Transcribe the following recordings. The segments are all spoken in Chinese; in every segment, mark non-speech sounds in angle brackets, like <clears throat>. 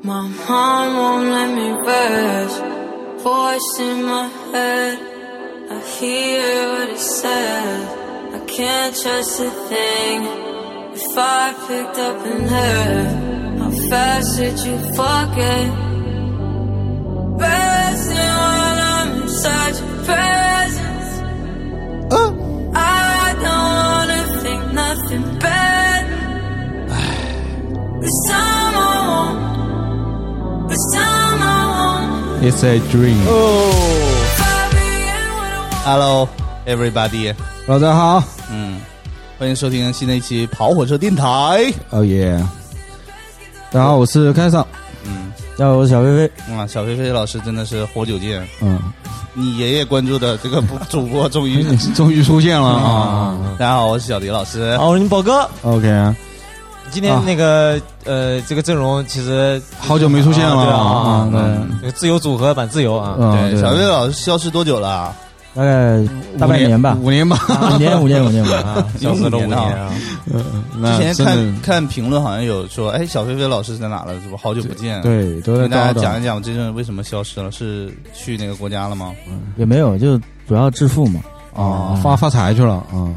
My mom won't let me rest. Voice in my head, I hear what it says. I can't trust a thing. If I picked up and left, how fast did you forget? Resting while I'm in such a It's a dream。Hello everybody，大家好，嗯，欢迎收听新的一期跑火车电台。哦耶！大家好，我是开尚，嗯，大家好，我是小飞飞。啊，小飞飞老师真的是活久见，嗯，你爷爷关注的这个主播终于。<laughs> 终于出现了啊大家好，我是小迪老师。好，我是你宝哥。！OK，今天那个、呃，这个阵容其实好久没出现了啊！嗯自由组合版自由啊，嗯，对，小飞飞老师消失多久了？大概大半年吧，五年吧。五年五年五年吧。啊，消失了五年啊。<laughs> 那之前看看评论好像有说，哎，小飞飞老师在哪了？是吧？好久不见。，对，都在跟大家讲一讲，这阵为什么消失了？是去哪个国家了吗？也没有，就主要致富嘛，啊，发发财去了啊！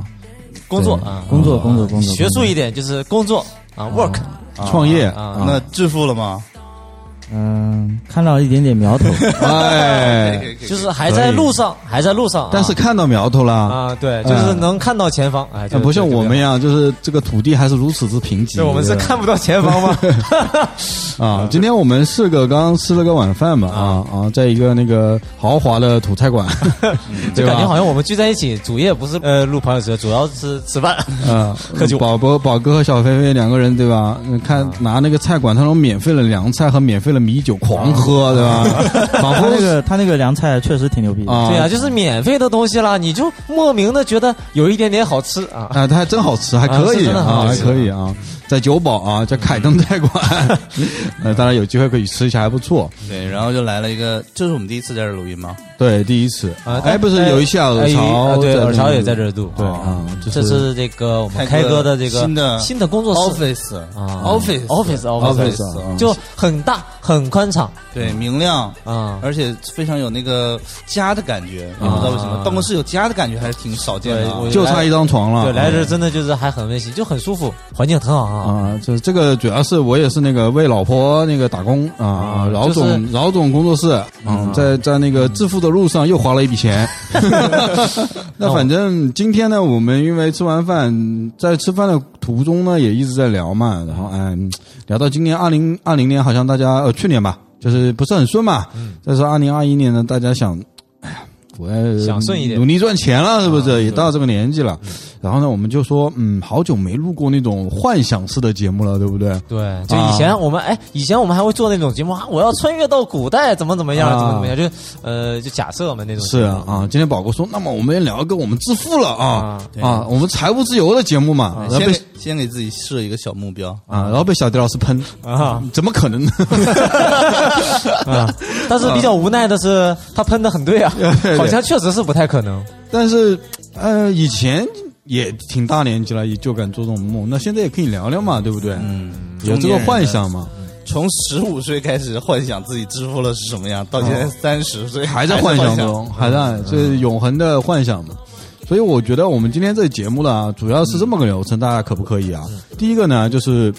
工作啊，工作工作工作，学术一点就是工作啊，work 创业啊那致富了吗？嗯，看到一点点苗头，<laughs> 哎，就是还在路上，还在路上啊。但是看到苗头了，啊，对，就是能看到前方，哎，就不像我们一，样，就是这个土地还是如此之贫瘠。对，我们是看不到前方吗？<laughs> 啊，今天我们四个刚刚吃了个晚饭嘛，啊啊，在一个那个豪华的土菜馆？<laughs> 就感觉好像我们聚在一起，主业不是呃录跑车，主要是吃饭。啊，喝酒宝宝宝哥和小飞飞两个人，对吧？嗯看拿那个菜馆，他们免费的凉菜和免费的米酒狂喝，对吧？仿佛那个他那个凉菜确实挺牛逼。对啊，就是免费的东西啦，你就莫名的觉得有一点点好吃啊。啊，它还真好吃，还可以啊，还可以啊，在酒堡啊，叫凯登菜馆，呃，当然有机会可以吃一下，还不错。对，然后就来了一个，这是我们第一次在这录音吗？对，第一次，啊哎，不是有一下耳哎潮啊，对，在耳巢也在这这儿录。对啊这是这个我们开哥的这个新的新的工作室。office 啊 office office 啊就很大很宽敞。对明亮，啊。而且非常有那个家的感觉，也不知道为什么啊办公室有家的感觉还是挺少见的就差一张床了。对，来这真的就是还很温馨，就很舒服，环境很好啊。啊，这这个主要是我也是那个为老婆那个打工啊，啊饶总就是饶总工作室嗯，在在那个致富的路上又花了一笔钱。<laughs> 那反正今天呢，我们因为吃完饭，在吃饭的途中呢，也一直在聊嘛，然后嗯，聊到今年二零二零年，好像大家呃去年吧，就是不是很顺嘛。再说二零二一年呢，大家想，哎呀。我要想顺一点努力赚钱了，是不是？啊也到这个年纪了，然后呢，我们就说，嗯，好久没录过那种幻想式的节目了，对不对？对，就以前我们哎，以前我们还会做那种节目啊，我要穿越到古代，怎么怎么样，啊怎么怎么样，就呃，就假设嘛那种。是啊，啊，今天宝哥说，那么我们也聊一个我们致富了啊啊啊，我们财务自由的节目嘛，然后被先给 <laughs> 先给自己设一个小目标，啊，然后被小迪老师喷啊，怎么可能呢？<laughs> 啊，但是比较无奈的是，他喷的很对啊，<laughs> 好像确实是不太可能。但是呃，以前也挺大年纪了，也就敢做这种梦，那现在也可以聊聊嘛，对不对？嗯，有这个幻想嘛，从十五岁开始幻想自己致富了是什么样，到现在三十岁还在幻想中，还在这是永恒的幻想嘛。所以我觉得我们今天这节目呢，主要是这么个流程，大家可不可以啊？第一个呢，就是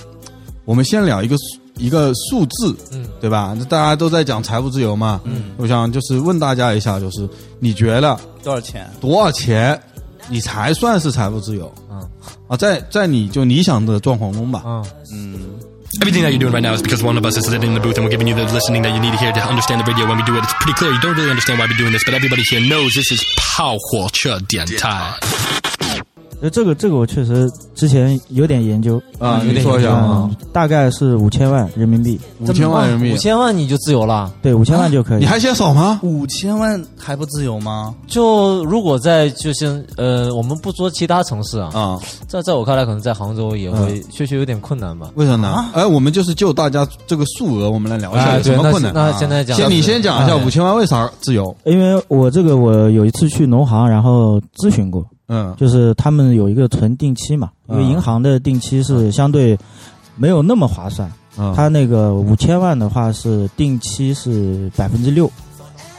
我们先聊一个数一个数字，嗯，对吧？大家都在讲财务自由嘛，嗯，我想就是问大家一下，就是你觉得多少钱？多少钱你才算是财富自由？嗯啊，在在你就理想的状况中吧，嗯，嗯，Everything that you're doing right now is because one of us is sitting in the booth and we're giving you the listening that you need to hear to understand the radio when we do it. It's pretty clear. You don't really understand why we're doing this, but everybody here knows this is 炮火车电台。呃，这个这个我确实之前有点研究，啊，有点你说一下啊嗯，，大概是五千万人民币，五千万人民五币，千万你就自由了。对，五千万就可以。你还嫌少吗？五千万还不自由吗？就如果在就是呃，我们不说其他城市啊，啊，在在我看来，可能在杭州也会嗯确实有点困难吧。为什么呢？哎，我们就是就大家这个数额，我们来聊一下什么困难。啊那现在讲先你先讲一下哎五千万为啥自由？因为我这个我有一次去农行，然后咨询过，嗯。就是他们有一个存定期嘛，因为嗯银行的定期是相对没有那么划算，嗯。它那个五千万的话是定期是百分之六，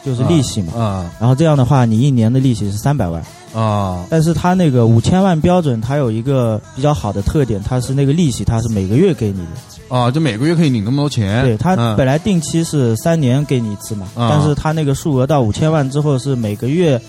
就是利息嘛。啊然后这样的话，你一年的利息是三百万。啊。但是它那个五千万标准，它有一个比较好的特点，它是那个利息它是每个月给你的。啊！就每个月可以领那么多钱，对，它嗯。本来定期是三年给你一次嘛，啊但是他那个数额到五千万之后是每个月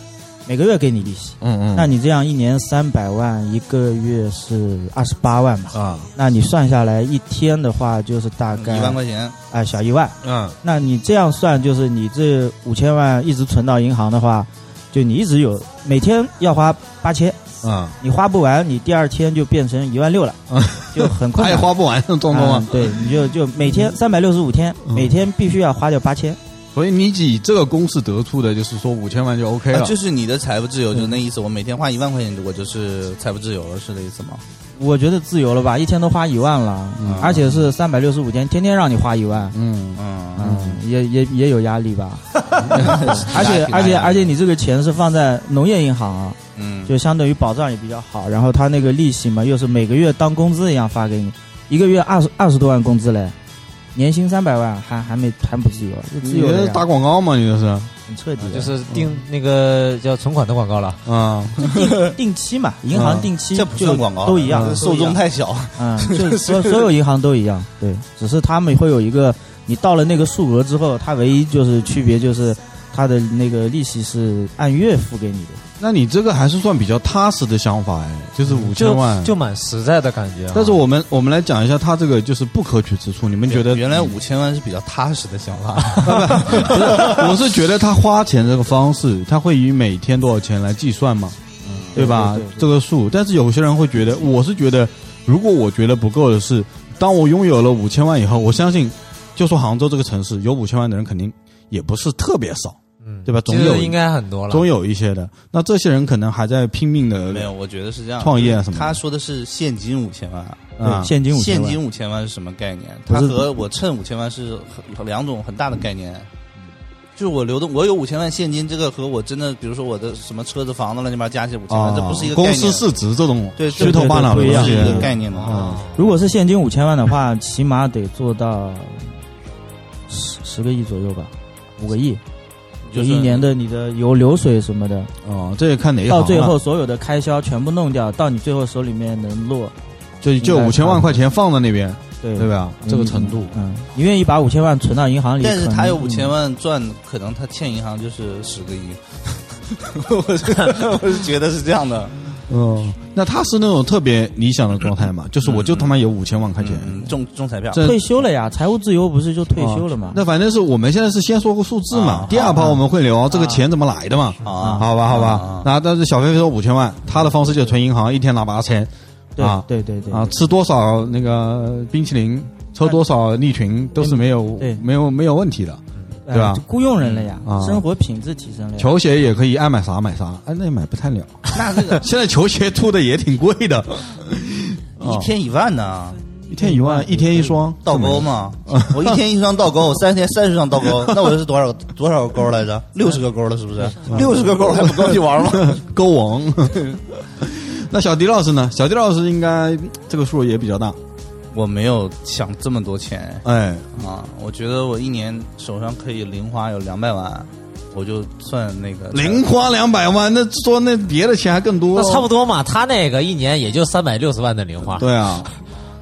每个月给你利息。嗯嗯，那你这样一年三百万，一个月是二十八万吧？啊那你算下来一天的话，就是大概一万块钱，哎小一万。嗯那你这样算，就是你这五千万一直存到银行的话，就你一直有每天要花八千，啊，你花不完，你第二天就变成一万六了，就很快他也。<laughs> 花不完，庄总嗯啊。对，你就就每天三百六十五天，嗯每天必须要花掉八千。所以你以这个公式得出的就是说五千万就 OK 了，啊就是你的财富自由，就是那意思。我每天花一万块钱，我就是财富自由了，是这意思吗？我觉得自由了吧，一天都花一万了，嗯而且是三百六十五天，天天让你花一万。嗯嗯，嗯，也也也有压力吧，<laughs> 而且而且而且你这个钱是放在农业银行啊，嗯，就相对于保障也比较好，然后他那个利息嘛，又是每个月当工资一样发给你，一个月二十二十多万工资嘞，年薪三百万还还没还不自由，自由了呀这打广告吗？你这是很彻底的，就是定那个叫存款的广告了。啊定期嘛，银行定期这不就算广告，都一样，嗯受众太小。嗯，<laughs> 就所所有银行都一样，对，只是他们会有一个，你到了那个数额之后，它唯一就是区别就是它的那个利息是按月付给你的。那你这个还是算比较踏实的想法哎，就是五千就万。就蛮实在的感觉啊。但是我们我们来讲一下，他这个就是不可取之处。你们觉得？原来五千万是比较踏实的想法？<laughs> 我是觉得他花钱这个方式，他会以每天多少钱来计算嘛，对吧？对对对这个数，但是有些人会觉得，我是觉得，如果我觉得不够的是，当我拥有了五千万以后，我相信，就说杭州这个城市有五千万的人，肯定也不是特别少，嗯，对吧总有其实应该很多了。总有一些的。那这些人可能还在拼命的没有，我觉得是这样。创业啊什么他说的是现金五千万，啊对，现金五千万，现金五千万是什么概念？不是它和我趁五千万是很两种很大的概念。就是我流动，我有五千万现金，这个和我真的，比如说我的什么车子、房子乱七八糟加起来五千万，啊，这不是一个概念公司市值这种对虚头巴脑的一个概念的啊。如果是现金五千万的话，起码得做到十十个亿左右吧，五个亿。就就是一年的你的油流水什么的，哦，这也看哪一行啊。到最后所有的开销全部弄掉，到你最后手里面能落，就就五千万块钱放在那边，对。对吧？这个程度，嗯，你愿意把五千万存到银行里，但是他有五千，万赚，可能他欠银行就是十个亿。<laughs> 我是 <laughs> 我是觉得是这样的，嗯，那他是那种特别理想的状态嘛？就是我就他妈有五千万块钱，嗯，中中彩票，这退休了呀，财务自由不是就退休了吗？那反正是我们现在是先说个数字嘛啊，第二趴我们会聊这个钱怎么来的嘛。啊，好吧，好吧啊。那但是小飞飞说五千万，他的方式就存银行，一天拿八千对啊对对对啊，吃多少那个冰淇淋，抽多少利群都是没有对没有没有问题的。对吧哎就雇佣人了呀啊，生活品质提升了。球鞋也可以爱买啥买啥，哎，那也买不太了。那这个 <laughs> 现在球鞋出的也挺贵的，<laughs> 一天一万呢，一天一万，一天一双倒钩嘛，我一天一双倒钩，我三天三十双倒钩，那我这是多少多少个钩来着？六十个钩了，是不是？六十个钩还不够你玩吗？<laughs> 钩王。那小迪老师呢？小迪老师应该这个数也比较大，我没有想这么多钱。哎，啊，我觉得我一年手上可以零花有两百万，我就算那个零花两百万，那说那别的钱还更多，那差不多嘛，他那个一年也就三百六十万的零花，对啊，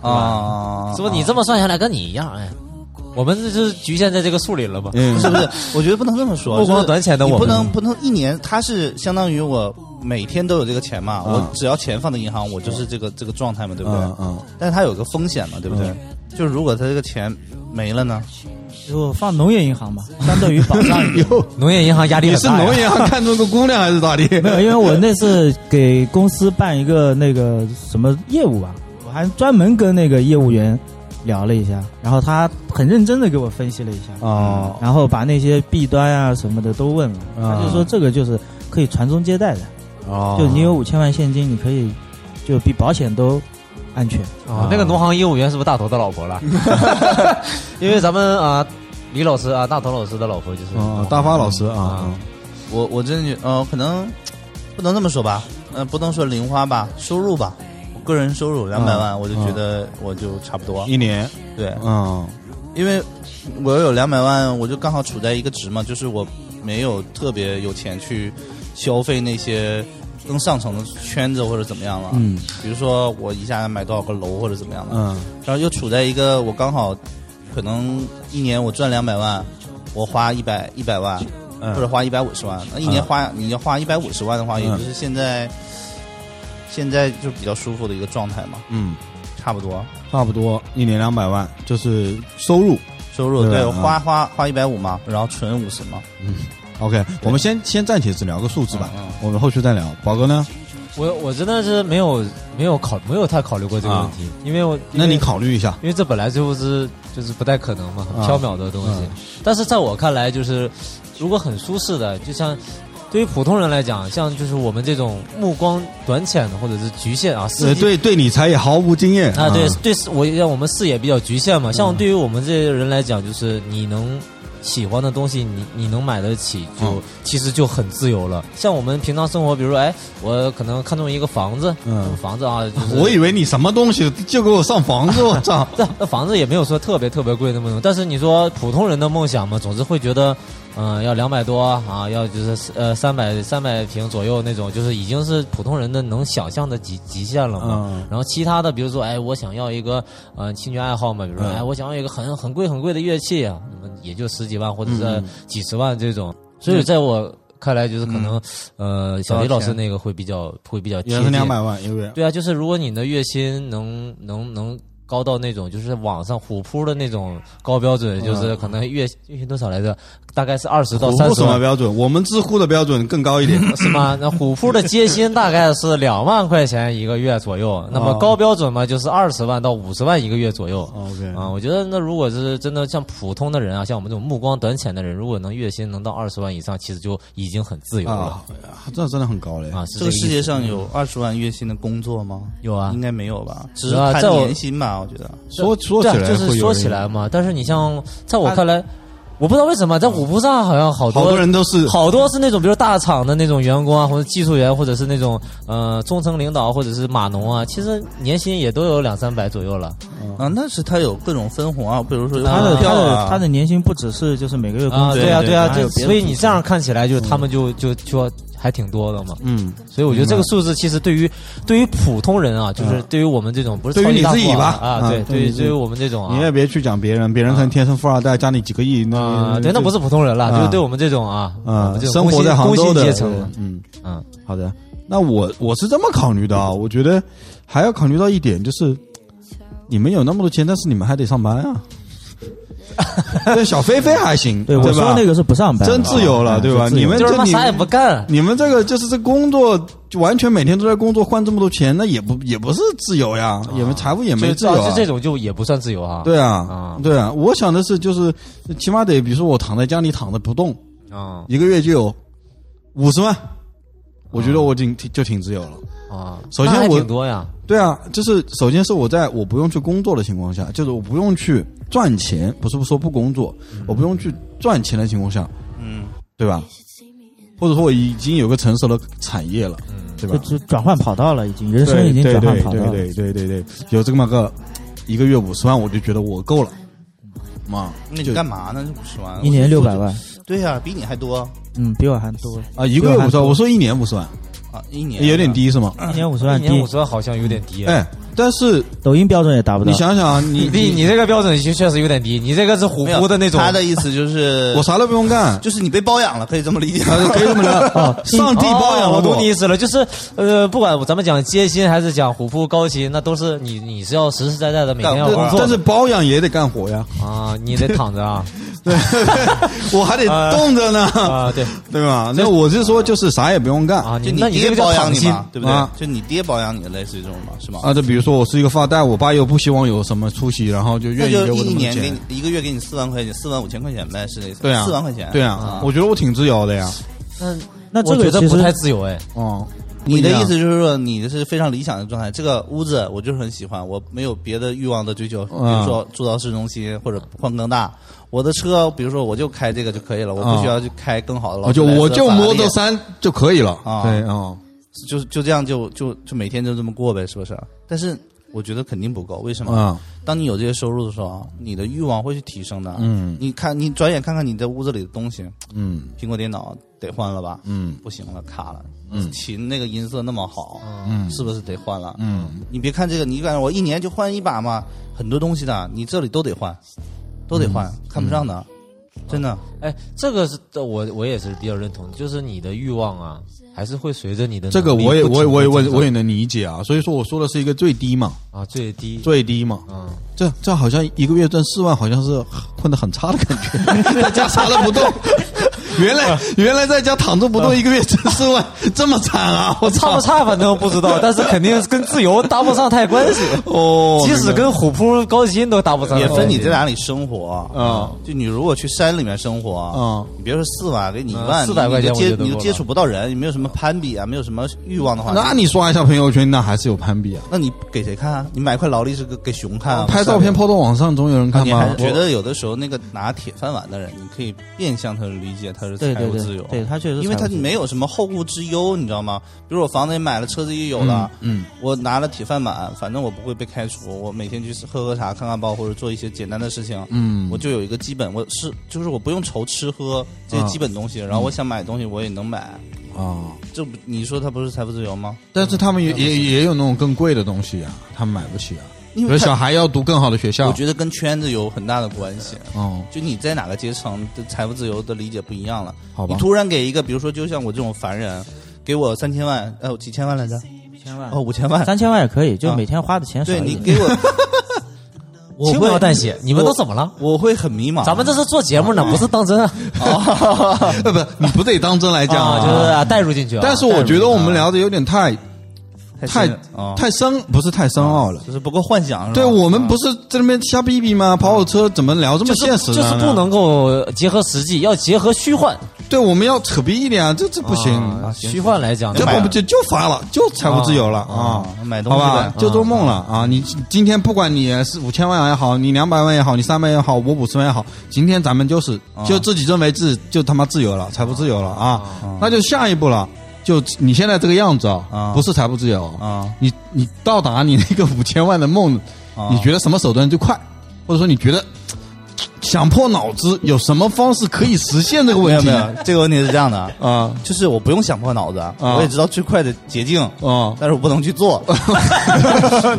啊，是不？你这么算下来跟你一样，哎，我们这就是局限在这个数里了吧。嗯，是不是？我觉得不能这么说，不光短浅的我不能不能一年，它是相当于我每天都有这个钱嘛，嗯。我只要钱放在银行，我就是这个这个状态嘛，对不对？嗯嗯，但是它有个风险嘛，对不对？就是如果他这个钱没了呢？就放农业银行吧，<laughs> 相当于保障农业银行压力你是很大呀。农业银行看中个姑娘还是咋的？<laughs> 没有，因为我那次给公司办一个那个什么业务啊，我还专门跟那个业务员聊了一下，然后他很认真的给我分析了一下，哦，然后把那些弊端啊什么的都问了，啊他就说这个就是可以传宗接代的，哦就你有五千万现金，你可以就比保险都安全。啊，那个农行业务员是不是大头的老婆了？<laughs> 因为咱们啊，李老师啊，大头老师的老婆就是哦，大发老师啊啊，我我真的觉呃，可能不能这么说吧，呃，不能说零花吧，收入吧。我个人收入两百万，我就觉得我就差不多。一年，对，嗯因为我有两百万，我就刚好处在一个值嘛，就是我没有特别有钱去消费那些更上层的圈子或者怎么样了。嗯。比如说我一下买多少个楼或者怎么样的，嗯。然后又处在一个我刚好可能一年我赚两百万，我花一百一百万，嗯。或者花一百五十万，那一年花、你要花一百五十万的话，嗯。也就是现在现在就比较舒服的一个状态嘛，嗯，差不多。差不多一年两百万，就是收入。收入对花花花一百五嘛，然后存五十嘛，OK，我们先先暂且只聊个数字吧，嗯嗯我们后续再聊。宝哥呢？我我真的是没有没有考没有太考虑过这个问题，因为我那你考虑一下。因为这本来就是就是不太可能嘛，很啊缥缈的东西。嗯但是在我看来，就是如果很舒适的，就像对于普通人来讲，像就是我们这种目光短浅的或者是局限啊，对对，理财也毫无经验啊，对嗯对，我让我们视野比较局限嘛。像对于我们这些人来讲，就是你能喜欢的东西，你你能买得起，就、嗯其实就很自由了。像我们平常生活，比如说，哎，我可能看中一个房子，嗯房子啊，就是、我以为你什么东西就给我上房子，我 <laughs> 操！这那房子也没有说特别特别贵那么多，但是你说普通人的梦想嘛，总是会觉得，嗯、要两百多啊，要就是呃三百三百平左右那种，就是已经是普通人的能想象的极极限了嘛。嗯然后其他的，比如说，哎，我想要一个呃兴趣爱好嘛，比如说，嗯哎，我想要一个很很贵很贵的乐器啊，也就十几万或者是嗯几十万这种。所以在我看来，就是可能、呃，小李老师那个会比较会比较贴近也是两百万一个月。对啊，就是如果你的月薪能能能高到那种，就是网上虎扑的那种高标准，就是可能月月薪多少来着？大概是二十到虎扑三十万，什么标准？我们知乎的标准更高一点。<laughs> 是吗？那虎扑的街薪大概是两万块钱一个月左右，<laughs> 那么高标准嘛，就是二十万到五十万一个月左右。OK 啊，我觉得那如果是真的像普通的人啊，像我们这种目光短浅的人，如果能月薪能到二十万以上，其实就已经很自由了啊，这真的很高嘞。啊。这个世界上有二十万月薪的工作吗？有啊应该没有吧？只是看年薪吧，我觉得。说说起来就是说起来嘛。但是你像在我看来，我不知道为什么在虎扑上好像好多好多人都是好多是那种，比如大厂的那种员工啊，或者技术员，或者是那种呃中层领导，或者是码农啊，其实年薪也都有两三百左右了。啊，那是他有各种分红啊，比如说有他的他的他的年薪不只是就是每个月工啊，资，对啊，对啊，所以你这样看起来，就是他们就就就还挺多的嘛。嗯，所以我觉得这个数字其实对于对于普通人啊，就是对于我们这种不是对于你自己吧。啊，啊对，对于对于我们这种啊。你也别去讲别人，别人可能天生富二代，家里几个亿，那啊，对，那不是普通人了，啊。就是对我们这种啊，我啊们这，种生活在杭州的阶层，嗯，嗯，好的。那我我是这么考虑的啊，我觉得还要考虑到一点，就是你们有那么多钱，但是你们还得上班啊。<laughs> 这小飞飞还行，对我吧？说那个是不上班，真自由了，啊对吧？你们这你就是他啥也不干，你们这个就是这工作，就完全每天都在工作，换这么多钱，那也不也不是自由呀，也没财务也没就自由、啊。是这种就也不算自由啊。对啊啊，对啊，我想的是，就是起码得，比如说我躺在家里躺着不动，啊一个月就有五十万，我觉得我挺就挺自由了。啊，首先我挺多呀，对啊，就是首先是我在我不用去工作的情况下，就是我不用去赚钱，不是不说不工作，我不用去赚钱的情况下，嗯，对吧？或者说我已经有个成熟的产业了，嗯对吧就？就转换跑道了，已经人生已经转换跑道了。对对对对对，有这么个一个月五十万，我就觉得我够了。嘛，那你就干嘛呢？这五十万，一年六百万，对呀、比你还多嗯，比我还多。啊，一个月五十万，我说一年五十万，啊，一年有点。低是吗？一年五十万一年五，十万好像有点低。哎，但是抖音标准也达不到。你想想啊，你 <laughs> 你你这个标准确确实有点低，你这个是虎扑的那种。他的意思就是，<laughs> 我啥都不用干，就是你被包养了，可以这么理解。啊可以这么聊 <laughs> 哦上帝包养了哦我懂你意思了，就是呃，不管咱们讲街薪还是讲虎扑高薪，那都是你你是要实实在在的每天要干工作的，但是包养也得干活呀，啊，你得躺着啊我还得动着呢，啊，对对吧？那我是说，就是啥也不用干啊，就你爹保养你嘛，对不对啊？就你爹保养你，类似于这种嘛，是吗？啊。就比如说我是一个发带，我爸又不希望有什么出息，然后就愿意给我一年给你。一个月给你四万块钱，四万五千块钱呗，是类似。对啊，四万块钱。对啊，我觉得我挺自由的呀。那那这我觉得不个其实太自由哎，哦，你的意思就是说，你的是非常理想的状态。这个屋子我就是很喜欢，我没有别的欲望的追求，比如说住到市中心或者换更大。我的车，比如说我就开这个就可以了，我不需要去开更好的了我就我就 Model 三就可以了。啊对啊，就就这样就就就每天就这么过呗，是不是？但是我觉得肯定不够，为什么？啊，当你有这些收入的时候，你的欲望会去提升的。嗯你看，你转眼看看你在屋子里的东西，嗯苹果电脑得换了吧？嗯。不行了，卡了。嗯。琴那个音色那么好，嗯。是不是得换了？嗯，你别看这个，你感觉我一年就换一把嘛，很多东西的，你这里都得换，都得换，看不上的，真的。哎，这个是我我也是比较认同，就是你的欲望啊，还是会随着你的这个我也我也我也我也我也能理解啊，所以说我说的是一个最低嘛，啊最低。最低嘛，嗯。这这好像一个月赚四万，好像是混的很差的感觉，<laughs> 在家啥都不动。原来原来在家躺着不动，一个月挣四万，<laughs> 这么惨啊！我差不！差反正不知道，但是肯定跟自由搭不上太关系。哦，即使跟虎扑高薪都搭不上，也分你在哪里生活啊。就你如果去山里面生活啊你别说四万，给你一嗯万，四百块钱接你就接触不到人，你没有什么攀比啊，没有什么欲望的话，那你刷一下朋友圈，那还是有攀比啊。那你给谁看啊？你买块劳力士给给熊看啊？拍照片抛到网上，总有人看吗你还是？觉得有的时候那个拿铁饭碗的人，你可以变相的理解他是对对财务自由，对，对他确实因为他没有什么后顾之忧，你知道吗？比如我房子也买了，车子也有了，嗯，我拿了铁饭碗，反正我不会被开除，我每天去喝喝茶、看看报或者做一些简单的事情，嗯。我就有一个基本，我是就是我不用愁吃喝这些基本东西，然后我想买东西我也能买，啊，这不你说他不是财富自由吗？但是他们也也也有那种更贵的东西啊，他们买不起啊。因为小孩要读更好的学校，我觉得跟圈子有很大的关系。哦，就你在哪个阶层的财富自由的理解不一样了。好吧你突然给一个，比如说就像我这种凡人，给我三千万，呃，几千万来着？千万哦，五千万。三千万也可以，就啊每天花的钱少对一点。你给我，<laughs> 我轻会描淡写，你们都怎么了？我会很迷茫。咱们这是做节目呢，不是当真啊！<laughs> 呃，不，你不得当真来讲啊，就是啊带入进去啊。但是我觉得我们聊的有点太太太深，不是太深奥了。就是不够幻想。对我们不是在那边瞎逼逼吗？跑跑车怎么聊这么现实呢？就是不能够结合实际，要结合虚幻。对，我们要扯逼一点啊，这这不行。啊虚幻来讲，这买了我们就就发了，就财务自由了啊！买东西好吧，就做梦了啊！你今天不管你是五千万也好，你两百万也好，你三百万也好，我五十万也好，今天咱们就是就自己认为自就他妈自由了，财富自由了啊！那就下一步了，就你现在这个样子啊啊，不是财富自由。啊，你你到达你那个五千万的梦，啊。你觉得什么手段最快？或者说你觉得 <tsk> 想破脑子有什么方式可以实现这个问题？没有没有，<laughs> 这个问题是这样的，啊。就是我不用想破脑子，我也知道最快的捷径，啊！但是我不能去做，<laughs>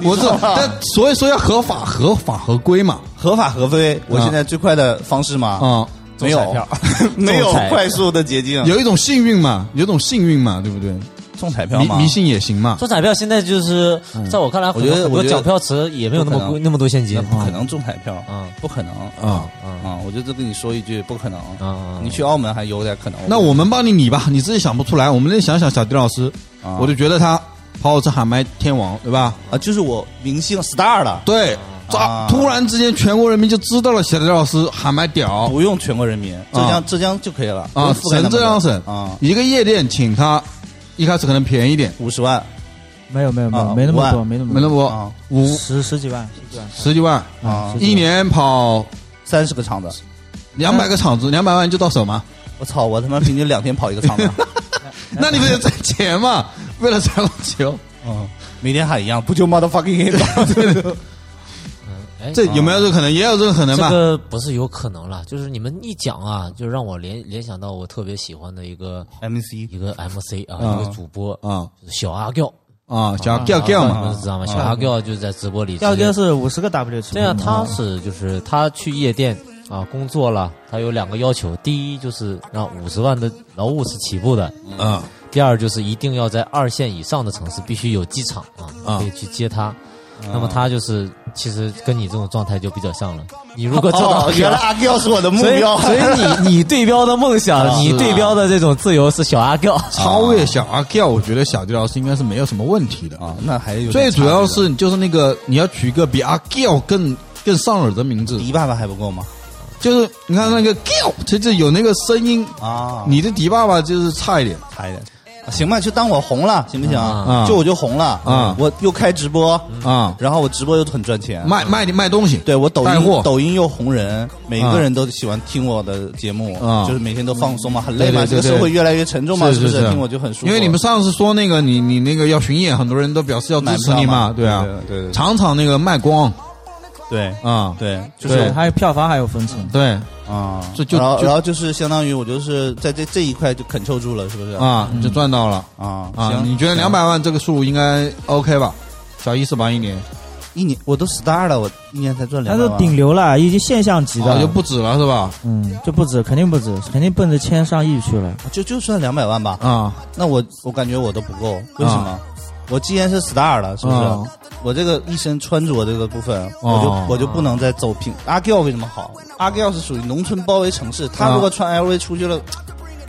我知道，<laughs> 但所以说要合法、合法合规嘛。合法合规。我现在最快的方式嘛，啊，<laughs> 没有彩票没有快速的捷径，有一种幸运嘛，有一种幸运嘛，对不对？中彩票嘛，迷迷信也行嘛。中彩票现在就是在我看来，我觉得我觉得奖票池也没有那么不可能贵那么多现金那。不可能中彩票，嗯不可能啊，啊！我就这跟你说一句，不可能。啊你去澳门还有点可能。那我们帮你理吧，你自己想不出来，我们再想想小迪老师，啊我就觉得他跑车喊麦天王，对吧？啊，就是我明星 star 了，对，这啊。突然之间全国人民就知道了小迪老师喊麦屌。不用全国人民，浙江浙江就可以了啊，省浙江省啊，一个夜店请他，一开始可能便宜点，五十万。没有没有没有啊没那么多，没那么没那么多啊。五。十十几万，十几万。十几万，啊一年跑三十个场子，两百个场子，两百万就到手吗？我操！我他妈平均两天跑一个场子，<laughs> 那你不得挣钱吗？为了财务自由，嗯，每天喊一样，不就 motherfucking hate 哎 <laughs> 这有没有这个可能？也有这个可能吧？这个不是有可能了，就是你们一讲啊，就让我联联想到我特别喜欢的一个 MC 一个 MC 啊，啊一个主播啊就是小阿吊，啊，叫叫叫你嘛们知道吗？小阿吊就在直播里直接，调哥是五十个 W 这样他是就是他去夜店啊工作了，他有两个要求，第一就是让五十万的劳务是起步的，啊第二就是一定要在二线以上的城市必须有机场啊，啊可以去接他。那么他就是其实跟你这种状态就比较像了。<laughs> 你如果做到哦，原来阿彪是我的目 <laughs> 所以标，所以你 <laughs> 你对标的梦想，啊你对标的这种自由是小阿 Giao，。超越小阿 Giao，我觉得小迪老师应该是没有什么问题的。啊，那还有最主要是就是那个你要取一个比阿 Giao 更更上耳的名字，迪爸爸还不够吗？就是你看那个 Giao，其实有那个声音，啊，你的迪爸爸就是差一点。差一点，行吧，就当我红了，行不行？啊。就我就红了啊。我又开直播，啊，然后我直播又很赚钱，卖卖卖东西，对我抖音抖音又红人，每个人都喜欢听我的节目，啊。就是每天都放松嘛，很累嘛，这个社会越来越沉重嘛，是是不是？听我就很舒服。因为你们上次说那个你你那个要巡演，很多人都表示要支持你嘛，对啊，对对对。场场那个卖光对啊，对，就，是还有票房还有分成。对啊，这就然后就然后就是相当于我就是在这这一块就啃抽住了，是不是？啊，就赚到了啊啊！行你觉得两百万这个数应该 OK 吧？小意思吧一年一年我都 star 了，我一年才赚他是两百万。顶流了，已经现象级的，啊就不止了是吧？嗯，就不止，肯定不止，肯定奔着千上亿去了。就就算两百万吧，啊那我我感觉我都不够，为什么？我既然是 star 了，是不是？啊我这个一身穿着这个部分，哦我就我就不能再走平。阿 Giao 为什么好？阿 Giao 是属于农村包围城市，他如果穿 LV 出去了，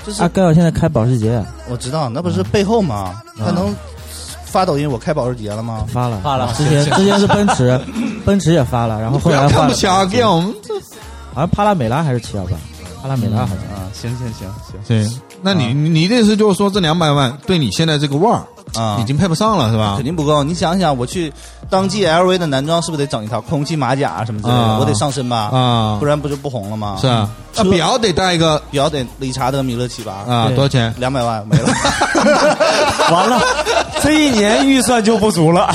就是阿盖尔现在开保时捷，我知道，那不是背后吗？他能发抖音我开保时捷了吗？发了，发了。之前之前是奔驰，<laughs> 奔驰也发了，然后后来换了。看不起阿 Giao，我们这。好像帕拉梅拉还是七幺八，帕拉梅拉好像。啊，行行行行。对，那你你你的意思就是说这两百万对你现在这个腕儿啊，已经配不上了是吧肯？定不够。你想想，我去当季 LV 的男装是不是得整一套空气马甲什么之类的？啊我得上身吧，啊不，然不就不红了吗？是啊，那车表得带一个表得理查德米勒七八，啊，多少钱？两百万没了。<laughs> 完了，这一年预算就不足了，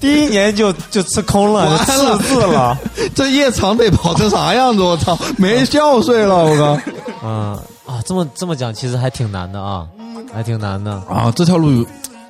第一年就就吃空了，完了就赤字了。<laughs> 这夜场得跑成啥样子？我操，没觉睡了，我靠！嗯啊，这么这么讲，其实还挺难的啊，还挺难的。啊，这条路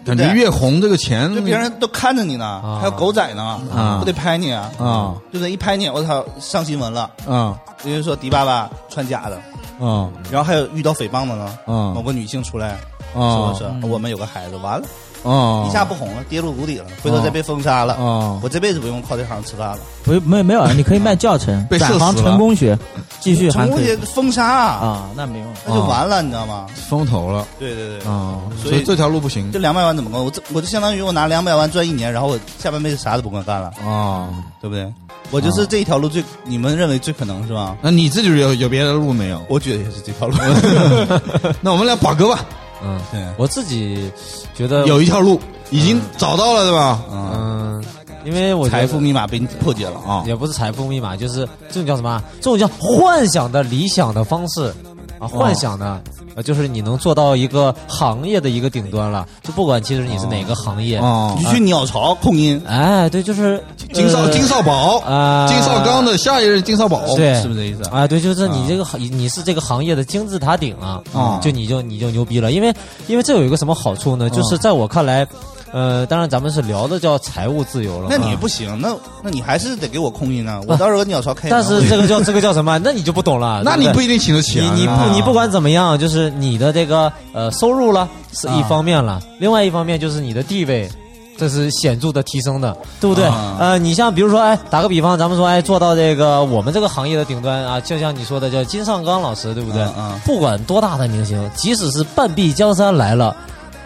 感觉越红，这个钱就别人都看着你呢，还有狗仔呢，啊不得拍你啊？啊就是一拍你，我操，上新闻了。啊比如说迪爸爸穿假的，啊然后还有遇到诽谤的呢，啊某个女性出来是不是我们有个孩子，完了，啊！一下不红了，跌入谷底了，回头再被封杀了，啊我这辈子不用靠这行吃饭了。不没没有，你可以卖教程，<laughs> 被射死转行成功学，继续成功学封杀，啊，那没用。那就完了，你知道吗？风头了对对对，啊！所以所以这条路不行这两百万怎么够？我这我就相当于我拿两百万赚一年，然后我下半辈子啥都不管干了，啊。对不对？我就是这一条路最，你们认为最可能是吧？那你自己有有别的路没有？我觉得也是这条路。<laughs> <laughs> 那我们来宝哥吧，嗯，对，我自己觉得有一条路已经找到了，对吧？嗯，嗯，因为我觉得财富密码被你破解了啊！也不是财富密码，就是这种叫什么啊？这种叫幻想的理想的方式啊，幻想呢，呃，就是你能做到一个行业的一个顶端了，就不管其实你是哪个行业，哦你，去鸟巢控音，哎，对，就是金少金少宝啊，金少刚的下一任金少宝，对。是不是这意思？啊，对，就是你这个行，你是这个行业的金字塔顶啊，啊。就你就你就牛逼了，因为因为这有一个什么好处呢？就是在我看来，呃，当然咱们是聊的叫财务自由了，那你不行，那那你还是得给我空音啊！我到时候鸟巢开演但，是这个叫 <laughs> 这个叫什么？那你就不懂了，那你不一定请得起你啊。你不你不管怎么样，就是你的这个呃收入了是一方面了，另外一方面就是你的地位。这是显著的提升的，对不对？啊呃，你像比如说，哎，打个比方，咱们说，哎，做到这个我们这个行业的顶端啊，就像你说的，叫金尚刚老师，对不对？不管多大的明星，即使是半壁江山来了，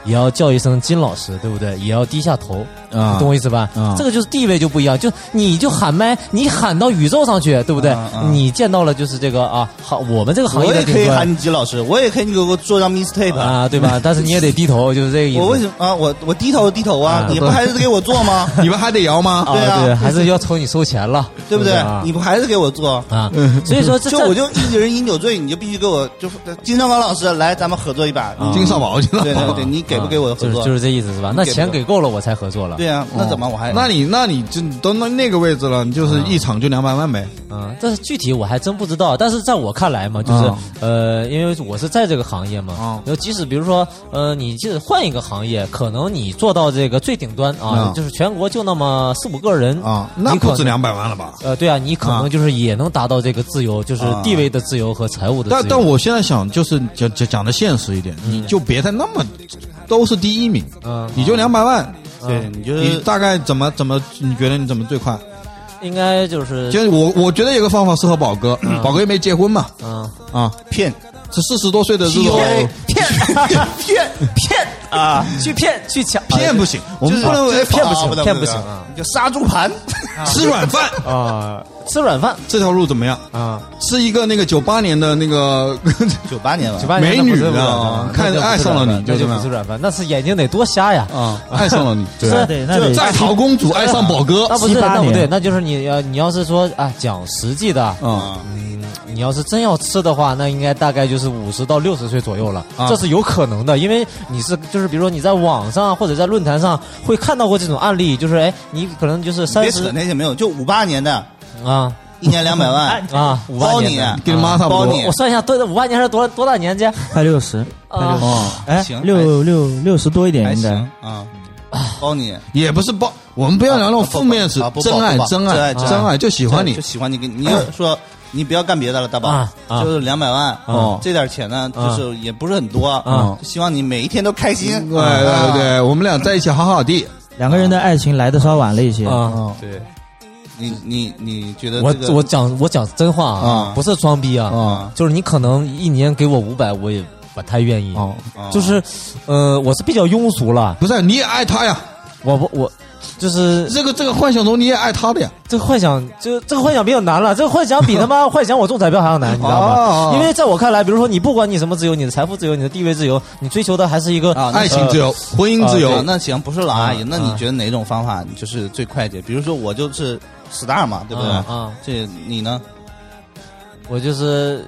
也要叫一声金老师，对不对？也要低下头，懂我意思吧？啊这个就是地位就不一样，就你就喊麦，你喊到宇宙上去，对不对？你见到了就是这个啊，好，我们这个行业的顶端也可以喊你金老师，我也可以你给我做张 mistake 啊，对吧？<laughs> 但是你也得低头，就是这个意思。我为什么啊？我我低头低头啊啊！你不还是给我做吗？<laughs> 你不还得摇吗？对啊对，还是要抽你收钱了，对不对啊？你不还是给我做？啊，所以说这这就我就一人饮酒醉，你就必须给我就金少宝老师来，咱们合作一把。啊金少宝，去了。对对对，你给不给我的合作？就是就是这意思是吧？那钱给够了，我才合作了。对啊，那怎么我还那你那你就都那那个位置了，你就是一场就两百万呗。嗯，但是具体我还真不知道。但是在我看来嘛，就是、啊呃，因为我是在这个行业嘛，啊然后即使比如说呃，你即使换一个行业，可能你做到这个最顶端啊，啊就是全国就那么四五个人啊，那不止两百万了吧？呃，对啊，你可能啊就是也能达到这个自由，就是啊地位的自由和财务的自由。但但我现在想，就是讲讲讲的现实一点，你就别再那么都是第一名，嗯，你就两百万，对你就是你大概怎么怎么？你觉得你怎么最快？应该就是就是我我觉得有个方法适合宝哥，宝哥又没结婚嘛，嗯，啊，骗。是四十多岁的这种 PUA 骗 <laughs> 骗骗啊，去骗去抢，骗不行，我们不能骗不行，骗不行啊！就杀猪盘，吃软饭 <laughs> 啊，吃软饭这条路怎么样？啊，是一个那个九八年的那个 <laughs> 九八年吧九，八年美女啊看爱上了你就这么不是软饭，那是眼睛得多瞎呀！啊，爱上了你，对那得那得在逃公主爱上宝哥那不是，78那不对，那就是你要你要是说啊讲实际的，啊，嗯，你要是真要吃的话，那应该大概就是五十到六十岁左右了，啊这是有可能的，因为你是就是比如说你在网上或者在论坛上会看到过这种案例，就是哎，你可能就是三十那些没有，就五八年的，啊。一年两百万，啊，五八包你年的，跟你妈差不多。包你我算一下，对，五八年是多多大年纪？快六十，快六十，哦，哎行，六六六十多一点应该。啊，包你，也不是包，我们不要聊那种负面词真爱真爱真爱就喜欢你。就，喜欢你，给你你就说你不要干别的了，大宝。啊，啊。就是两百万哦这点钱呢，啊。就是也不是很多啊。希望你每一天都开心，对对对，我们俩在一起好好的，两个人的爱情来的稍晚了一些。啊，对，你你你觉得我这个我讲我讲真话啊啊，不是装逼啊，啊。就是你可能一年给我五百，我也不太愿意。就是，呃，我是比较庸俗了，不是你也爱他呀，我不我就是这个这个幻想中你也爱他的呀，这个幻想，就这个幻想比较难了。这个幻想比他妈 <laughs> 幻想我中彩票还要难，你知道哦吗？因为在我看来，比如说你不管你什么自由，你的财富自由，你的地位自由，你追求的还是一个啊爱情自由、婚姻自对由，那行，不是老阿姨，啊那你觉得哪种方法就是最快捷？比如说我就是 star 嘛，对不对？啊啊这你呢？我就是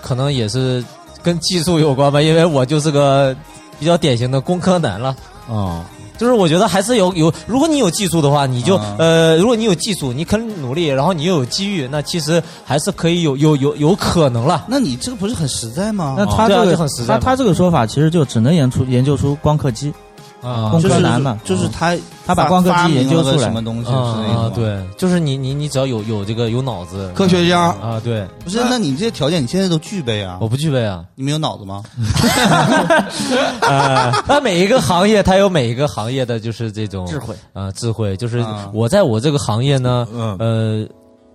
可能也是跟技术有关吧，因为我就是个比较典型的工科男了。哦，就是我觉得还是有有，如果你有技术的话，你就、啊呃，如果你有技术，你肯努力，然后你又有机遇，那其实还是可以有有有有可能了。那你这个不是很实在吗？那他这个就很实在他他这个说法其实就只能研出研究出光刻机，啊工就是科男嘛就是他他把光刻机研究出来什么东西是那啊种？，对，就是你你你只要有有这个有脑子，科学家啊，对，不是？那你这些条件你现在都具备啊？我不具备啊。你没有脑子吗？呃，那每一个行业它有每一个行业的就是这种智慧啊、智慧就是啊我在我这个行业呢，嗯呃，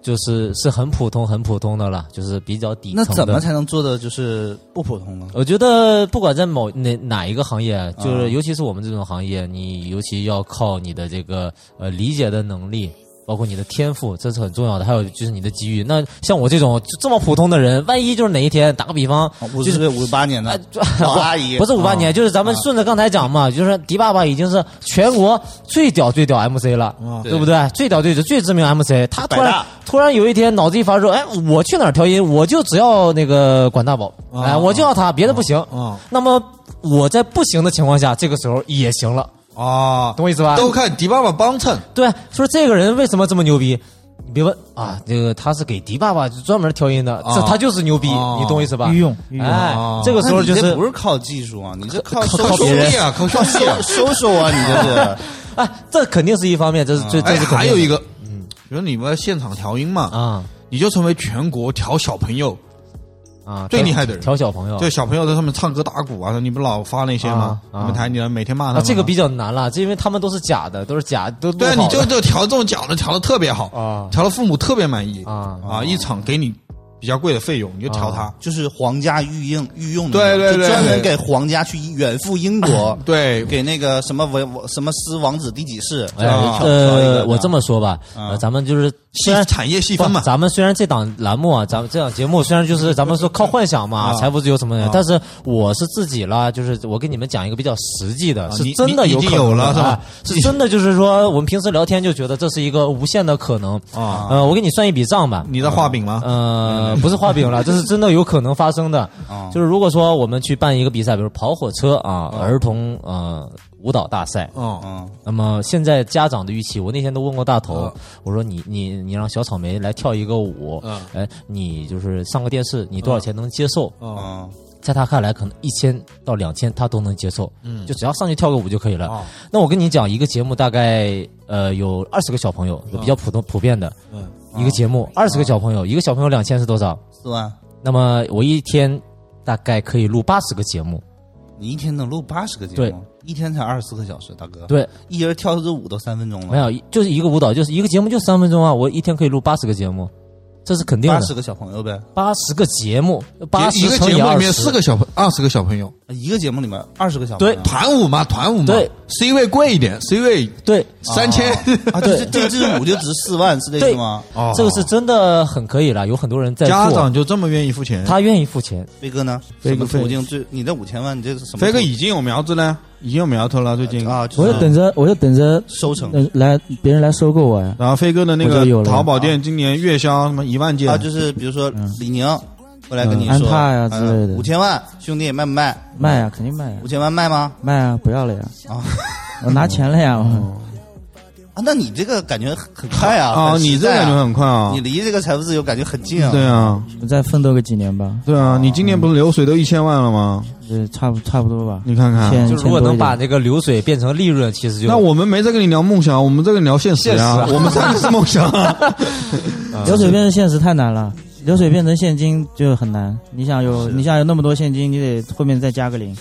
就是是很普通很普通的了，就是比较底层的。那怎么才能做的就是不普通呢？我觉得不管在某哪哪一个行业，啊就是尤其是我们这种行业，你尤其要靠你的这个呃理解的能力，包括你的天赋，这是很重要的。还有就是你的机遇。那像我这种就这么普通的人，万一就是哪一天，打个比方，就是五十岁、五十八年的老阿姨，不是五八年，啊就是咱们顺着刚才讲嘛，就是迪爸爸已经是全国最屌最屌 MC 了，对不对？最屌最屌最知名 MC，他突然突然有一天脑子一发热，哎，我去哪儿调音？我就只要那个管大宝，哎，我就要他，别的不行。啊那么我在不行的情况下，这个时候也行了，啊，懂我意思吧？都看迪爸爸帮衬，对，说这个人为什么这么牛逼？你别问。啊，这个他是给迪爸爸专门调音的，这他就是牛逼，啊。你懂我意思吧？御用御用。哎啊，这个时候就是不是靠技术啊，你这靠靠收兄弟啊，靠兄弟啊。收收啊，你这是。<laughs> 哎，这肯定是一方面，这是这这哎，是还有一个，嗯，比如你们现场调音嘛，啊。你就成为全国调小朋友，啊，最厉害的人。调小朋友，对小朋友在上面唱歌打鼓啊，你不老发那些吗？啊啊。你们台你们每天骂他这个比较难了，这因为他们都是假的，都是假，都对啊，你就就调这种假的调的特别好啊。调的父母特别满意啊。啊，一场给你比较贵的费用，你就调它。就是皇家御用御用的，对对对专门给皇家去远赴英国，<laughs> 对，给那个什么王什么斯王子第几世，呃，我这么说吧，咱们就是细虽然产业细分嘛，咱们虽然这档栏目啊，咱们这档节目虽然就是咱们说靠幻想嘛，啊。财富自由什么的啊，但是我是自己啦，就是我给你们讲一个比较实际的，是真的有可你已经有了是吧？啊是真的就是说我们平时聊天就觉得这是一个无限的可能。啊。呃，我给你算一笔账吧，你在画饼吗？呃，不是画饼了，这是真的有可能发生的。<laughs> 啊就是如果说我们去办一个比赛，比如跑火车啊，儿童呃舞蹈大赛，嗯，嗯那么现在家长的预期，我那天都问过大头嗯，我说你你你让小草莓来跳一个舞嗯，哎，你就是上个电视，你多少钱能接受？哦，嗯在他看来，可能一千到两千他都能接受，嗯。就只要上去跳个舞就可以了。哦。那我跟你讲，一个节目大概呃有二十个小朋友，比较普通普遍的嗯，一个节目，二十个小朋友，一个小朋友两千是多少？四万，那么我一天大概可以录八十个节目，你一天能录八十个节对。目，一天才二十四个小时，大哥，对，一人跳支舞都三分钟了，没有，就是一个舞蹈，就是一个节目就三分钟啊，我一天可以录八十个节目，这是肯定的。八十个小朋友呗，八十个节目，八十一个节目里面四个小朋二十个小朋友，一个节目里面二十个小朋友，对团舞嘛，团舞嘛，对，，C 位贵一点，C 位对三千，啊，就是定制舞就值四万，是这对个吗？哦这个是真的很可以了，有很多人在家长就这么愿意付钱？他愿意付钱。飞哥呢？什么飞哥飞途径最？你这五千万，你这是什么？飞哥已经有苗子了，已经有苗头了，最近。啊，我就等着，我就等着收成呃来别人来收购我呀。然后飞哥的那个淘宝店今年月销什么一万件啊，就是比如说李宁过来跟你说安，踏呀之类的五千万，兄弟卖不卖？卖呀，肯定卖呀五，千万卖吗？卖啊，不要了呀。啊我拿钱了呀。我啊，那你这个感觉很很快啊！啊，你这感觉很快啊你。离这个财富自由感觉很近啊！对啊，我再奋斗个几年吧，对啊，你今年不是流水都一千万了吗？对差不差不多吧。你看看，就如果能把这个流水变成利润，其实就那我们没在跟你聊梦想，我们在跟你聊现实呀。现实啊 <laughs> 我们三个是梦想 <laughs> 啊。流水变成现实太难了，流水变成现金就很难。你想有你想有那么多现金，你得后面再加个零。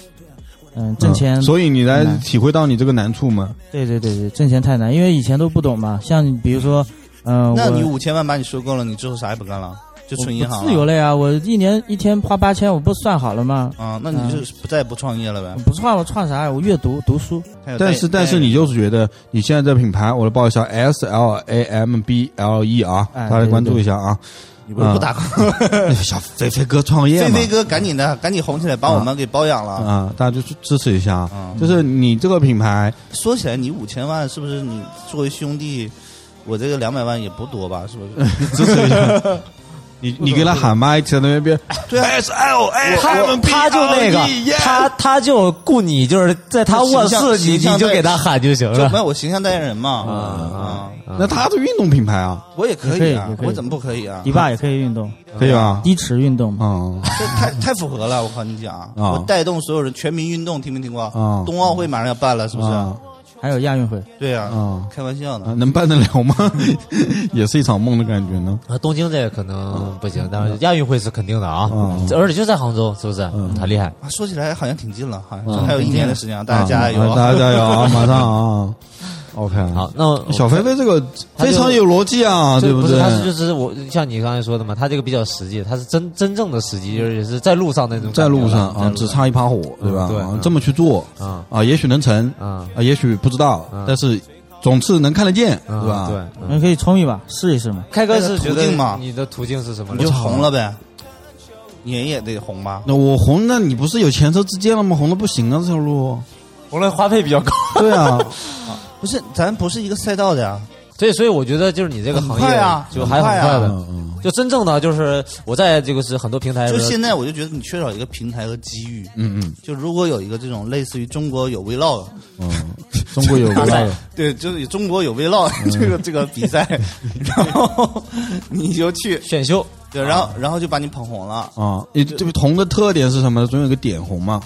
嗯，挣钱，所以你来体会到你这个难处吗？对对对对，挣钱太难，因为以前都不懂嘛。像你比如说，嗯、那你五千万把你收购了，你之后啥也不干了，就我纯银行自由了呀，我一年一天花八千，我不算好了吗？啊？那你就是不再也不创业了呗？不创我创啥呀？我阅读读书，但是但是你就是觉得你现在这品牌，我来报一下 S L A M B L E 啊，哎大家关注一下啊。你不是不打工？<laughs> 嗯？小飞飞哥创业嘛飞飞，哥赶紧的，赶紧红起来，把我们给包养了。啊，大家就去支持一下。嗯就是你这个品牌，说起来，你五千万是不是你作为兄弟，我这个两百万也不多吧？是不是？<laughs> 支持一下。你你给他喊麦，在那边对啊 S L A 他他就那个 E，他他就雇你，就是在他卧室，你你就给他喊就行了就没。有我形象代言人嘛？啊啊，那他的运动品牌啊，我也可以啊我怎么不可以啊？迪爸也可以运动，可以吧？低驰运动嘛。啊这太太符合了，我靠你讲，我带动所有人全民运动，听没听过？啊冬奥会马上要办了，是不是？啊还有亚运会，对呀啊，开玩笑啊呢。能办得了吗？<laughs> 也是一场梦的感觉呢。啊，东京这个可能不行，但是亚运会是肯定的啊嗯，这而且就在杭州，是不是？嗯很厉害。啊，说起来好像挺近了，好像嗯还有一年的时间啊，大家加油大家加油啊！马上啊，OK，好，那小飞飞这个非常有逻辑啊，对不对，他是就是我像你刚才说的嘛，他这个比较实际，他是真真正的实际，就是也是在路上那种在。路上啊，只差一把火，对吧？对这么去做啊啊，也许能成啊啊，也许不知道嗯，但是总是能看得见，啊对吧？对，你可以冲一把，试一试嘛。开哥是途径嘛你的途径是什么？你就红了呗，你也得红吧？那我红，那你不是有前车之鉴了吗？红的不行啊，这条路。红了花费比较高。对啊，<laughs> 不是，咱不是一个赛道的呀。所以，所以我觉得就是你这个行业啊就还很很快啊快的。就真正的就是我在这个是很多平台，就现在，我就觉得你缺少一个平台和机遇。嗯嗯就如果有一个这种类似于中国有 vlog，嗯，中国有 vlog，<laughs> 对，就是中国有 vlog 嗯这个这个比赛，<laughs> 然后你就去，选秀对，然后然后就把你捧红了。啊，你这个红的特点是什么？总有个点红嘛。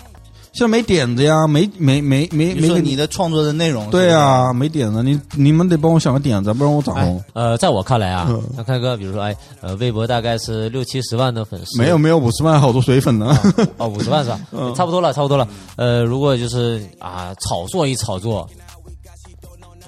现在没点子呀，没没没没没说你的创作的内容，对是啊，没点子，你你们得帮我想个点子，不然我咋红？呃，在我看来啊嗯，像开哥，比如说哎，呃，微博大概是六七十万的粉丝，没有没有，五十万好多水粉呢。哦，五十万是吧？<laughs> 嗯差不多了，差不多了。呃，如果就是啊，炒作一炒作，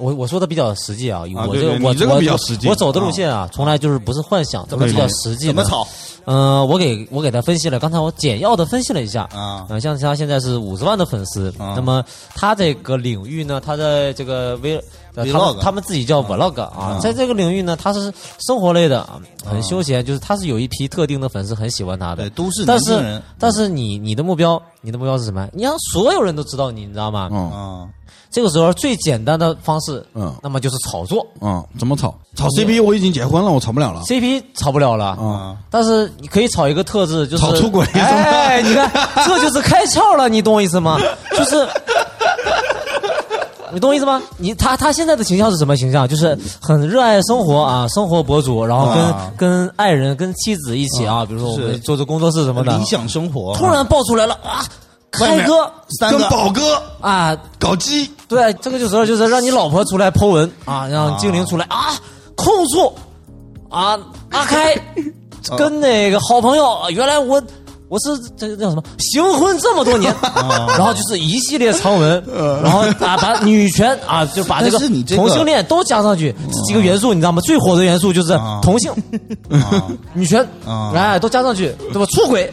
我我说的比较实际啊，啊我这我这个我比较实际我走的路线啊，从来就是不是幻想，都是比较实际的。怎么炒嗯、我给我给他分析了，刚才我简要的分析了一下。啊？呃，像他现在是五十万的粉丝，啊那么他这个领域呢，他在这个微，呃、他 Vlog 们他们自己叫 vlog 啊，啊在这个领域呢，他是生活类的，啊很休闲，就是他是有一批特定的粉丝很喜欢他的对，。都市但是但是你你的目标，你的目标是什么？你让所有人都知道你，你知道吗？嗯啊，这个时候最简单的方式，嗯那么就是炒作嗯，怎么炒？炒 CP 我已经结婚了，我炒不了了。，CP 炒不了了。啊，但是你可以炒一个特质，就是炒出轨哎，你看，这就是开窍了，你懂我意思吗？<laughs> 就是。你懂我意思吗？你他他现在的形象是什么形象？就是很热爱生活啊，生活博主，然后跟、啊跟爱人、跟妻子一起啊，比如说我们做做工作室什么的，理想生活，突然爆出来了啊，开哥三个跟宝哥啊，搞基，对，这个就时候就是让你老婆出来剖文啊，让精灵出来啊，控诉。啊，阿开 <laughs> 跟那个好朋友，啊原来我我是这个叫什么？行婚这么多年，<laughs> 然后就是一系列长文，然后啊把女权啊 <laughs> 就把这个同性恋都加上去，这几个元素你知道吗？最火的元素就是啊。同性、啊。女权，啊。哎都加上去，对吧？出轨，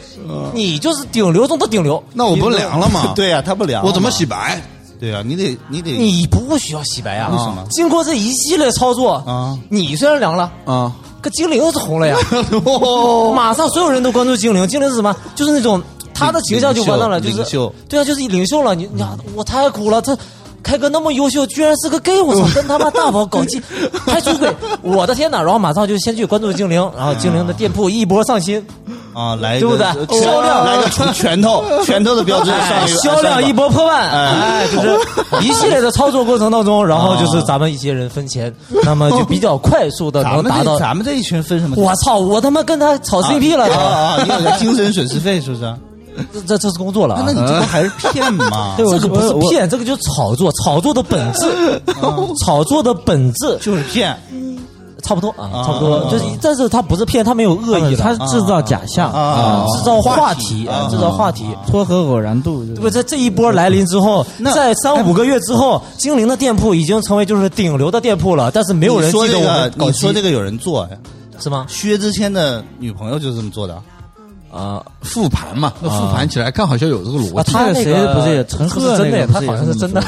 你就是顶流中的顶流。那我不凉了吗？<laughs> 对呀，他不凉了，我怎么洗白？对啊，你得你得你不需要洗白啊！为什么？经过这一系列操作啊，你虽然凉了，啊，可精灵是红了呀！<laughs> 马上所有人都关注精灵，精灵是什么？就是那种他的形象就完蛋了，就是对啊，就是领袖了。你你我太苦了，他。开哥那么优秀，居然是个 gay！我操，跟他妈大宝搞基，<laughs> 还出轨！我的天哪！然后马上就先去关注精灵，然后精灵的店铺一波上新，啊，来一对不个对拳销量来个拳拳头，拳头的标志销量一波破万，哎，就是 <laughs> 一系列的操作过程当中，然后就是咱们一些人分钱，那么就比较快速的能达到。咱们这一群分什么？我操！我他妈跟他炒 CP 了，啊啊！你有个精神损失费是不是？<laughs> 这这这是工作了啊那！你这不还是骗吗？<laughs> 对这个不是骗，这个就是炒作，炒作的本质，炒作的本质就是骗。差不多啊，啊差不多，就是，但是他不是骗，他没有恶意的，他是制造假象，啊制造话题，制造话题。撮合偶然度，对对不？在这一波来临之后，在三五个月之后，精灵的店铺已经成为就是顶流的店铺了，但是没有人你说这个记得我们，你说这个有人做呀？是吗？薛之谦的女朋友就是这么做的。啊，复盘嘛，那复盘起来看好像有这个逻啊，辑。他那谁不是也陈赫是真的，他好像是真的，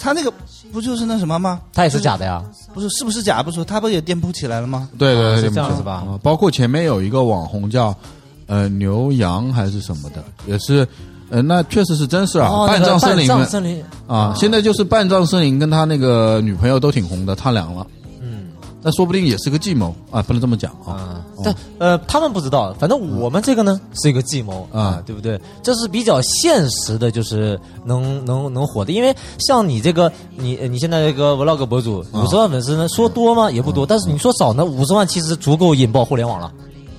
他那个不就是那什么吗？他也是假的呀。不是，是不是假？不是，他不也店铺起来了吗？对对对，是这样子吧啊包括前面有一个网红叫呃牛羊还是什么的，也是呃，那确实是真事啊。哦，半藏森林藏森林啊，现在就是半藏森林跟他那个女朋友都挺红的，他俩了。嗯那说不定也是个计谋啊，不能这么讲啊。啊，但呃，他们不知道，反正我们这个呢是一个计谋啊啊，对不对？这是比较现实的，就是能能能火的，因为像你这个，你你现在这个 vlog 博主五十万粉丝呢，说多吗？也不多，但是你说少呢，五十万其实足够引爆互联网了，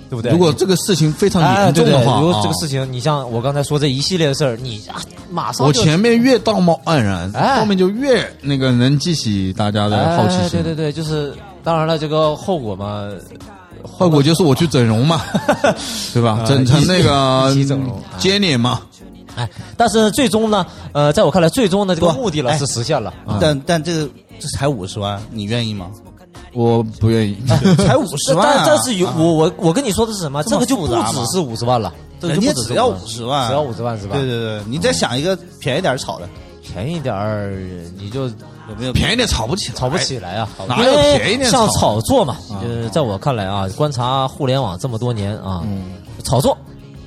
对不对？如果这个事情非常严重的话，如果这个啊事情，你像我刚才说这一系列的事儿，你啊，马上我前面越道貌岸然，哎后面就越那个能激起大家的好奇哎心。对对对，就是当然了，这个后果嘛，后果就是我去整容嘛，<laughs> 对吧？整成那个一起整容接脸嘛。哎，但是最终呢，呃，在我看来，最终的这个目的了哎是实现了。但但这个这才五十万，你愿意吗？我不愿意。<laughs> 才五十万啊，但但是有我我我跟你说的是什么？这么这个就不复杂吗只是五十万了，这人家只要50 50万只要五十万是吧？对对对，你再想一个便宜点儿炒的，便宜点儿你就有没有？便宜点炒不起来，炒不起来啊，哪有便宜点像炒炒作嘛，就是在我看来啊，观察互联网这么多年啊，炒作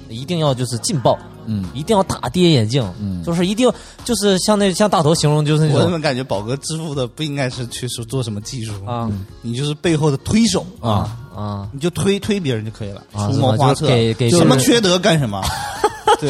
一定要就是劲爆，嗯一定要大跌眼镜，嗯就是一定就是像那像大头形容就是那种我怎么感觉宝哥支付的不应该是去说做什么技术啊你就是背后的推手啊，啊，你就推推别人就可以了，啊出谋划策，就给给什么缺德干什么，<laughs> 对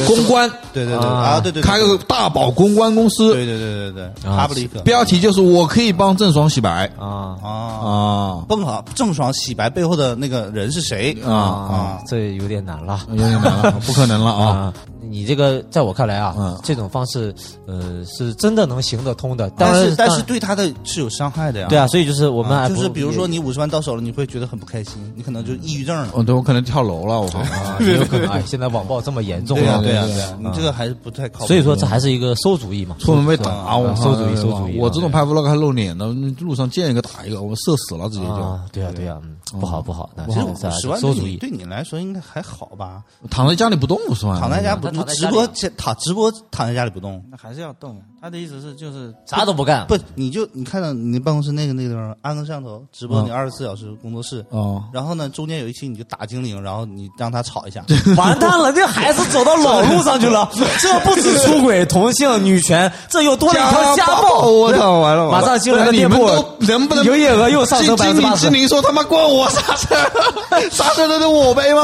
公关。对对对啊啊，对对，开个大宝公关公司，对对对对对啊 public 标题就是我可以帮郑爽洗白。啊。啊，啊。更好，郑爽洗白背后的那个人是谁。啊。啊？这有点难了。有点难了，<laughs> 不可能了啊！啊，你这个在我看来啊，嗯。这种方式呃是真的能行得通的，但是但是对他的是有伤害的呀。对啊，所以就是我们啊就是比如说你五十万到手了，你会觉得很不开心，你可能就抑郁症了。哦，对我可能跳楼了，我靠！<laughs> 啊，有可能哎，现在网暴这么严重呀对啊对对呀，你这个还是不太靠谱。所以说这还是一个馊主意嘛，出门被打，啊我馊主意馊主意我这种拍 vlog 还露脸的，路上见一个打一个，我射死了直接就。啊，对啊对。啊，嗯，不好不好，那其实十万馊主意，对你来说应该还好吧？躺在家里不动五十万，躺在家不直播躺直播躺在家里不动，那还是要动。他的意思是就是啥都不干，不，你就你看到你办公室那个那个地方安个摄像头，直播嗯你二十四小时工作室。哦，然后呢，中间有一期你就打精灵，然后你让他吵一下，完蛋了，这孩子走到老路上去了，<laughs> 这不止出轨、同性、女权，这又多了一条家暴，我操，完了！马上精灵的店铺能不能营业额又上升百分之八十精灵说他妈关我啥事儿？啥事儿都是我背吗？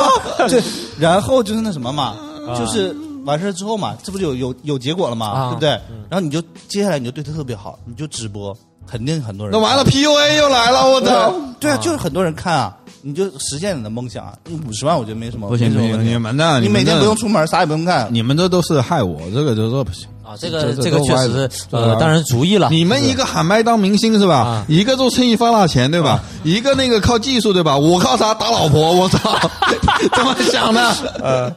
对，然后就是那什么嘛，就是完事儿之后嘛，这不就有有有结果了嘛，啊对不对？然后你就接下来你就对他特别好，你就直播，肯定很多人那完了，PUA 又来了，我操！对 <laughs> 啊，就是很多人看啊，你就实现你的梦想啊。五十万我觉得没什么，不行不行，没什么问题你你每天不用出门，啥也不用干。你们这都是害我，这个这这不行啊，这个这个确实是这呃，当然主意了。你们一个喊麦当明星是吧啊？一个做生意发大钱对吧？一个那个靠技术对吧？我靠啥打老婆？我操，<laughs> 怎么想的？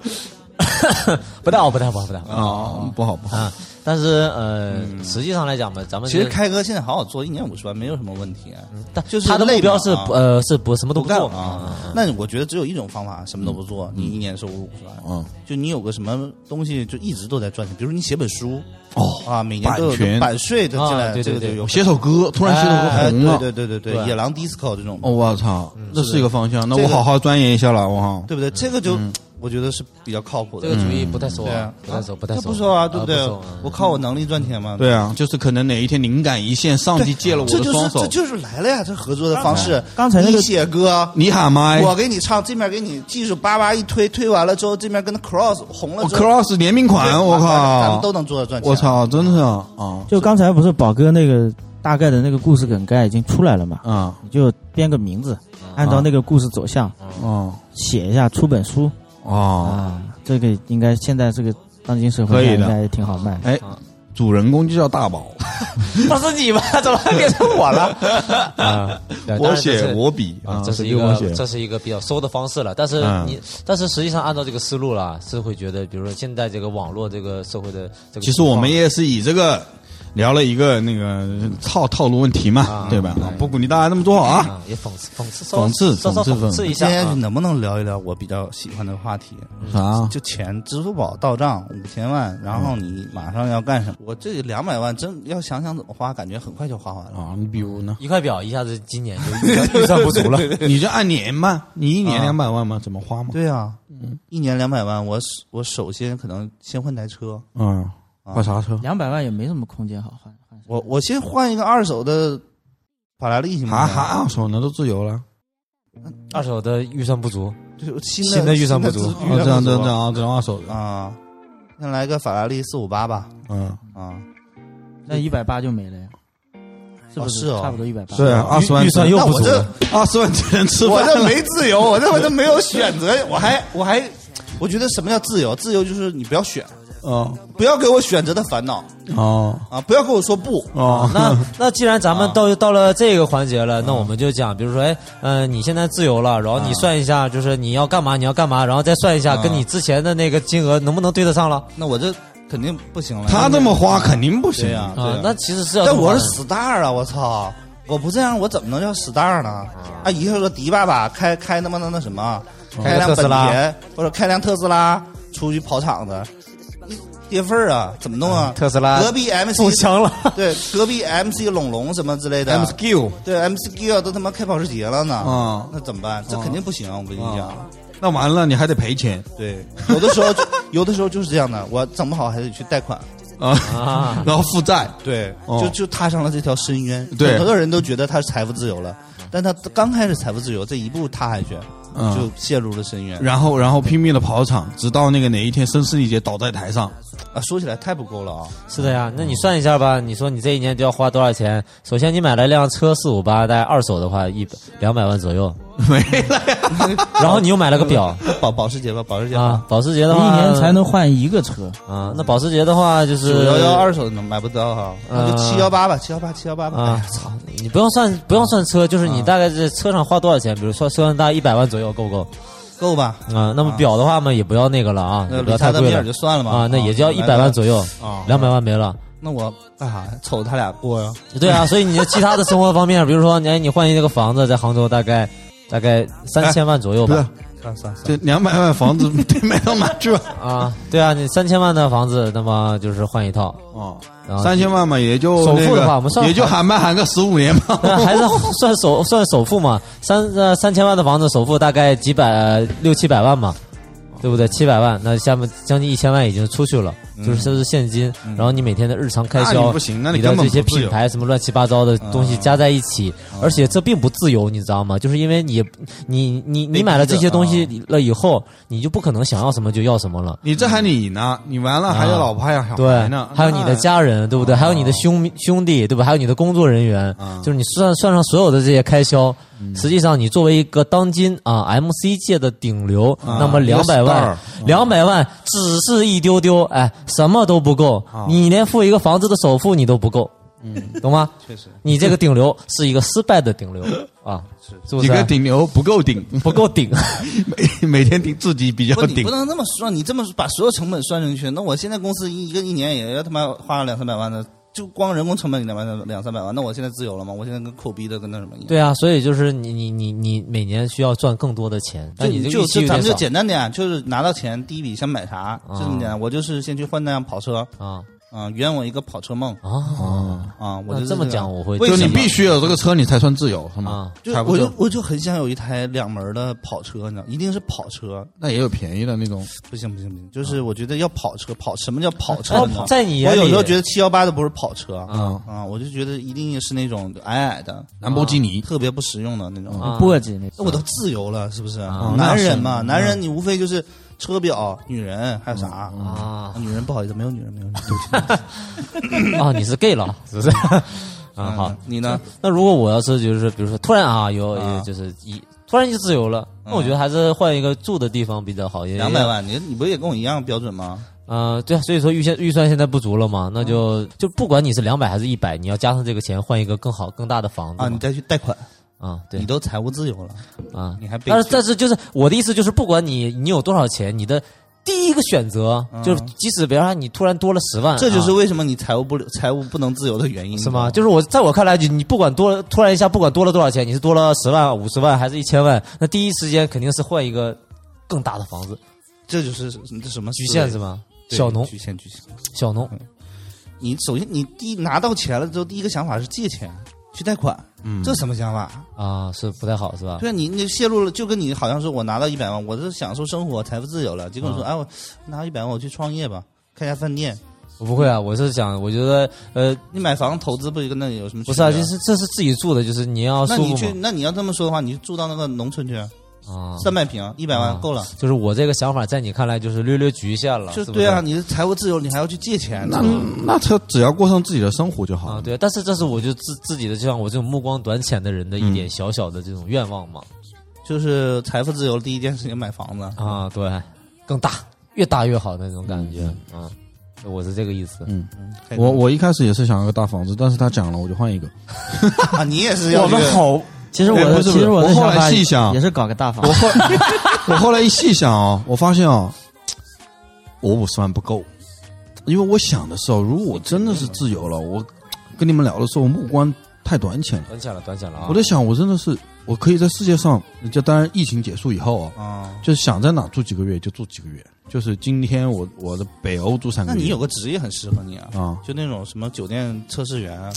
<laughs> 不太好，不太好，不太好。啊，不好不好。啊！但是呃，实际上来讲吧，咱们其实开哥现在好好做，一年五十万没有什么问题啊。但就是他的目标是不呃是不什么都不干做啊。那我觉得只有一种方法，什么都不做，你一年收入五十万。嗯，就你有个什么东西，就一直都在赚钱，比如你写本书，哦。啊，每年都有版权。版税的进来，啊对对对这个就有。写首歌，突然写首歌哎，红了，对对对对对对，野狼 disco 这种，哦，我操，这是一个方向，那我好好钻研一下了，我靠。对不对？这个就我觉得是比较靠谱的。这个主意不太熟对啊，不太熟，不太熟，这不熟啊，对不对？我靠我能力赚钱嘛。对啊，就是可能哪一天灵感一现，上帝借了我这就是的双手。这，就是来了呀，这合作的方式。刚才那个你写歌，你喊麦，我给你唱，这面给你技术叭叭一推，推完了之后，这面跟他 cross 红了，cross 联名款，我靠。咱们，都能做到赚钱。我！操，真是啊啊。就刚才不是宝哥那个大概的那个故事梗概已经出来了嘛？啊。你就编个名字，按照那个故事走向啊。写一下，出本书啊！啊。这个应该现在这个当今社会应该挺好卖。哎，主人公就叫大宝，不是你吗？怎么变成我了？<laughs> 啊，我写我笔啊，啊，这是一个这是一个比较收的方式了。但是嗯你，但是实际上按照这个思路啦，是会觉得，比如说现在这个网络这个社会的这个，其实我们也是以这个聊了一个那个套套路问题嘛啊，对吧？啊不鼓励大家这么做啊。啊，也讽刺讽刺讽刺讽刺讽刺一下今天啊。能不能聊一聊我比较喜欢的话题？啥？就钱，支付宝到账五千万，然后你马上要干什么？我这两百万真要想想怎么花，感觉很快就花完了。啊，你比如呢？一块表一下子今年就预算不足了。<laughs> 你就按年嘛，你一年啊两百万嘛，怎么花嘛？对啊，一年两百万，我我首先可能先换台车，嗯，换啥车？两百万也没什么空间好换换。我我先换一个二手的法拉利行吗还行？还二手呢，都自由了。二手的预算不足，<laughs> 就是新的新的预算不足新的哦，这样这样这样这样二手的。啊，先来个法拉利四五八吧嗯，啊，那一百八就没了呀，是不哦是哦差不多一百八。对啊，二十万预算又不足那我这。<laughs> 二十万只能吃我饭我。这没自由，我这我这没有选择，我还我还我觉得什么叫自由？自由就是你不要选，哦不要给我选择的烦恼。哦。啊，不要跟我说不。哦，那 <laughs> 那既然咱们啊。到到了这个环节了，那我们就讲，比如说，哎，嗯，你现在自由了，然后你算一下，就是你要干嘛，你要干嘛，然后再算一下，啊跟你之前的那个金额能不能对得上了。那我这肯定不行了。他这么花肯定不行。啊？那其实是要但我是 star 啊，我操！我不这样，我怎么能叫 star 呢？啊，以后说迪爸爸开开他妈的那什么，开辆本特斯拉。田或者开辆特斯拉出去跑场子，一跌份儿啊，怎么弄啊？特斯拉隔壁 MC 中枪了。<laughs> 对，隔壁 MC 龙龙什么之类的 M skill 对 MC Gill 都他妈开保时捷了呢，啊，那怎么办？这肯定不行，我跟你讲。那完了你还得赔钱对，有的时候 <laughs> 有的时候就是这样的，我整不好还得去贷款。啊，啊，<laughs> 然后负债。对，哦就就踏上了这条深渊。对很多人都觉得他是财富自由了，但他刚开始财富自由，这一步踏下去，嗯就陷入了深渊。然后，然后拼命的跑场，直到那个哪一天声嘶力竭倒在台上。啊，说起来太不够了啊！是的呀。那你算一下吧，你说你这一年就要花多少钱？首先你买了辆车四五八，大概二手的话一百两百万左右，<laughs> 没了呀，<laughs> 然后你又买了个表 <laughs> 保保时捷吧，保时捷啊，，保时捷的话一年才能换一个车，啊，那保时捷的话就是九幺幺二手能买不到哈，那就呃七幺八吧，七幺八，七幺八吧。啊，操！你不用算，不用算车，就是你大概在车上花多少钱，比如说车上大概一百万左右，够不够？够吧？啊，那么表的话嘛，也不要那个了啊，不要太贵了就算了吧啊，那也就要一百万左右，啊两百万没了。那我干啥呀？瞅他俩过呀？对啊，所以你的其他的生活方面，比如说，哎，你换一个房子，在杭州大概大概三千万左右吧。算算两百万房子 <laughs> 得买到哪去吧？啊，对啊，你三千万的房子，那么就是换一套，哦，然后三千万嘛，也就首付的话我们算也就喊麦喊个十五年嘛。那还是 <laughs> 算首算首付嘛，三呃三千万的房子首付大概几百呃六七百万嘛，对不对？七百万，那下面将近一千万已经出去了，就是这是现金，然后你每天的日常开销你不行那你的这些品牌什么乱七八糟的东西加在一起，而且这并不自由，你知道吗？就是因为你你你你买了这些东西了以后，你就不可能想要什么就要什么了。你这还你呢，你完了还有老婆还有小孩对呢，，还有你的家人，对不对？还有你的兄兄弟，对吧？还有你的工作人员，啊就是你算算上所有的这些开销，实际上你作为一个当今啊 MC 界的顶流，啊那么两百万，两百万只是一丢丢，哎，什么都不够，你连付一个房子的首付你都不够。嗯，懂吗？确实你这个顶流是一个失败的顶流啊，是不是？几个顶流不够顶，不够顶，<laughs> 每每天顶自己比较顶不。能这么说，你这么把所有成本算进去，那我现在公司一一个一年也要他妈花两三百万的，就光人工成本两万两三百万，那我现在自由了吗？我现在跟抠逼的跟那什么一样。对啊，所以就是你你你你每年需要赚更多的钱，那你就就咱们就简单点，就是拿到钱第一笔先买啥，就这么简单。我就是先去换那辆跑车，啊啊，圆我一个跑车梦啊啊！我就这么讲我会就你为什么必须有这个车，你才算自由，是吗啊？就我就我就很想有一台两门的跑车，你知道，一定是跑车，那也有便宜的那种。不行不行不行，就是我觉得要跑车，跑什么叫跑车？在你，我有时候觉得七幺八都不是跑车啊啊，我就觉得一定是那种矮矮的、兰博基尼，特别不实用的那种。啊簸箕那那我都自由了，是不是？啊男人嘛，男人你无非就是车表、女人，还有啥？啊女人不好意思，没有女人，没有女人。<laughs> 啊，你是 gay 了，<laughs> 是不是？啊，好嗯，，你呢？那如果我要是就是比如说突然啊有啊就是一突然就自由了，那我觉得还是换一个住的地方比较好，两百。万，你你不也跟我一样标准吗？呃，对啊，所以说预算预算现在不足了嘛，那嗯就就不管你是两百还是一百，你要加上这个钱换一个更好更大的房子啊，你再去贷款，啊，对。你都财务自由了，啊，你还被但是但是就是我的意思就是，不管你你有多少钱，你的第一个选择就是，即使比方说你突然多了十万，嗯这就是啊。为什么你财务不财务不能自由的原因，是吗？就是我在我看来，你你不管多了突然一下不管多了多少钱，你是多了十万、五十万还是一千万，那第一时间肯定是换一个更大的房子，这就是这什么局限是吗？小农。局限局限。小农。你首先你第一拿到钱了之后，第一个想法是借钱去贷款，嗯这什么想法？啊是不太好是吧？对啊，你你泄露了，就跟你好像是我拿到一百万，我是享受生活、财富自由了，结果你说，啊哎，我拿一百万我去创业吧，开家饭店，我不会啊，我是想，我觉得呃你买房投资不就跟那有什么区别？不是啊，就是这是自己住的，就是你要那你去，那你要这么说的话，你就住到那个农村去，啊。三百平，一百万啊够了。就是我这个想法，在你看来就是略略局限了，就是对啊，你的财务自由，你还要去借钱，那那他只要过上自己的生活就好啊，了。对，但是这是我就自自己的，就像我这种目光短浅的人的一点小小的这种愿望嘛。就是财富自由，第一件事情买房子。啊，对，更大，越大越好的那种感觉啊，我是这个意思。嗯，我我一开始也是想要个大房子，但是他讲了，我就换一个。<laughs> 啊，你也是要我们好，其实我的哎不是其实我的我后来细想也是搞个大房我。后我后来一细想啊，我发现啊，我五十万不够，因为我想的时候，如果我真的是自由了，我跟你们聊的时候，我目光太短浅了。短浅了，短浅了啊！我在想，我真的是我可以在世界上，就当然疫情结束以后啊，啊。就是想在哪住几个月就住几个月。就是今天我我的北欧住三个月，那你有个职业很适合你啊，啊？就那种什么酒店测试员啊，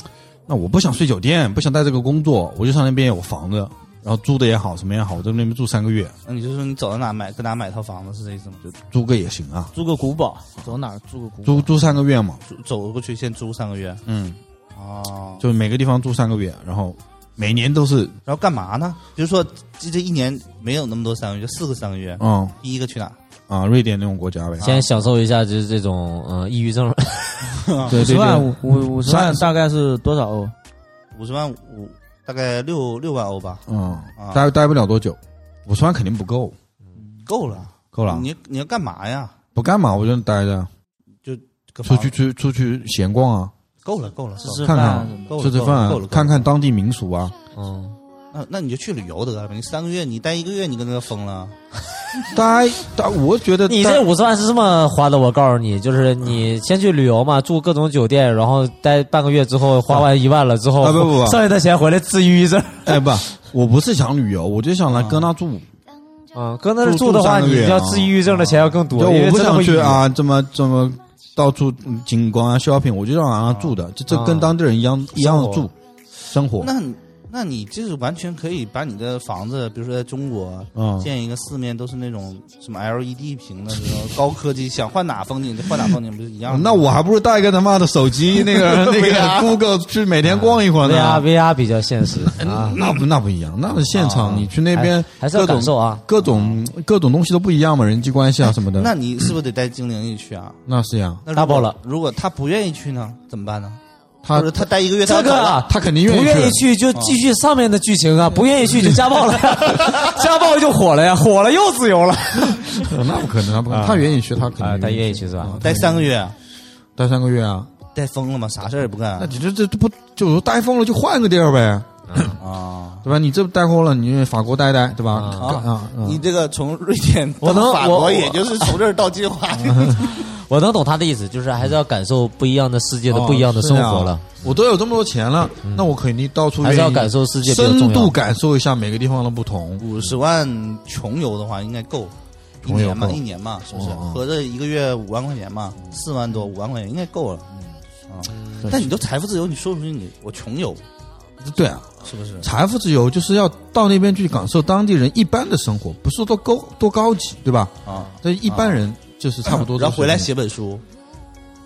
那我不想睡酒店，不想带这个工作，我就上那边有房子，然后租的也好，什么也好，我在那边住三个月，那你就说你走到哪买，跟哪买套房子是这意思吗？就租个也行啊，租个古堡，走哪儿租个古堡？租租三个月嘛，租走过去先租三个月嗯，哦。就每个地方住三个月，然后每年都是，然后干嘛呢？比如说这这一年没有那么多三个月，就四个三个月。嗯第一个去哪？啊，瑞典那种国家呗，先享受一下就是这种呃抑郁症，<laughs> 对对十万对，五五五十万大概是多少？欧？五十万五，大概六六万欧吧，嗯啊，待待不了多久，五十万肯定不够，够了。够了，你你要干嘛呀？不干嘛我就待着，就出去出出去闲逛啊，够了，够了，吃吃饭吃吃饭够了，看看当地民俗啊，嗯，那那你就去旅游得了。你三个月，你待一个月，你跟他疯了。<laughs> 待待，我觉得你这五十万是这么花的，我告诉你，就是你先去旅游嘛，住各种酒店，然后待半个月之后花完一万了之后，啊不不不剩下的钱回来治抑郁症。哎不，我不是想旅游，我就想来啊搁那住，啊，搁那儿住住的话，你要治抑郁症的钱要更多，我不想。去啊，这么这么到处嗯景观啊、shopping，我就让让他住的，这这啊跟当地人一样一样的住生活。那你那你就是完全可以把你的房子，比如说在中国嗯，建一个四面都是那种什么 LED 屏的高科技，想换哪风景就换哪风景，不是一样的？那我还不如带一个他妈的手机，那个 <laughs> 那个 Google 去每天逛一逛 VR 呢。VR 比较现实 <laughs> 啊，那不那不一样，那是现场，啊你去那边还是要各种感受啊。各种各种东西都不一样嘛，人际关系啊什么的。那你是不是得带精灵一起去啊？那是呀，那如果大爆了如果他不愿意去呢，怎么办呢？他说他待一个月，他这个他肯定愿意不愿意去就继续上面的剧情啊，不愿意去就家暴了 <laughs> <laughs> 家暴就火了呀，火了又自由了 <laughs> 那不可能，他不可能，他愿意去，他肯定啊，他愿意去去是吧？待三个月，待三个月啊。待疯了吗？啥事儿也不干那你这这这不就是说呆疯了就换个地儿呗，啊？对吧？你这带货了，你去法国待待，对吧？啊啊啊，你这个从瑞典我法国，也就是从这儿到金华，<laughs> 我能懂他的意思，就是还是要感受不一样的世界的不一样的生活了，我都有这么多钱了，那我肯定到处还是要感受世界深。度感受一下每个地方的不同。五十万穷游的话应该够，一年嘛，一年嘛，是不是？合着一个月五万块钱嘛，四万多五万块钱应该够了。啊，但你都财富自由，你说不定你我穷游对啊，是不是？财富自由就是要到那边去感受当地人一般的生活，不是说多高多高级，对吧？啊，但一般人就是差不多。然后回来写本书，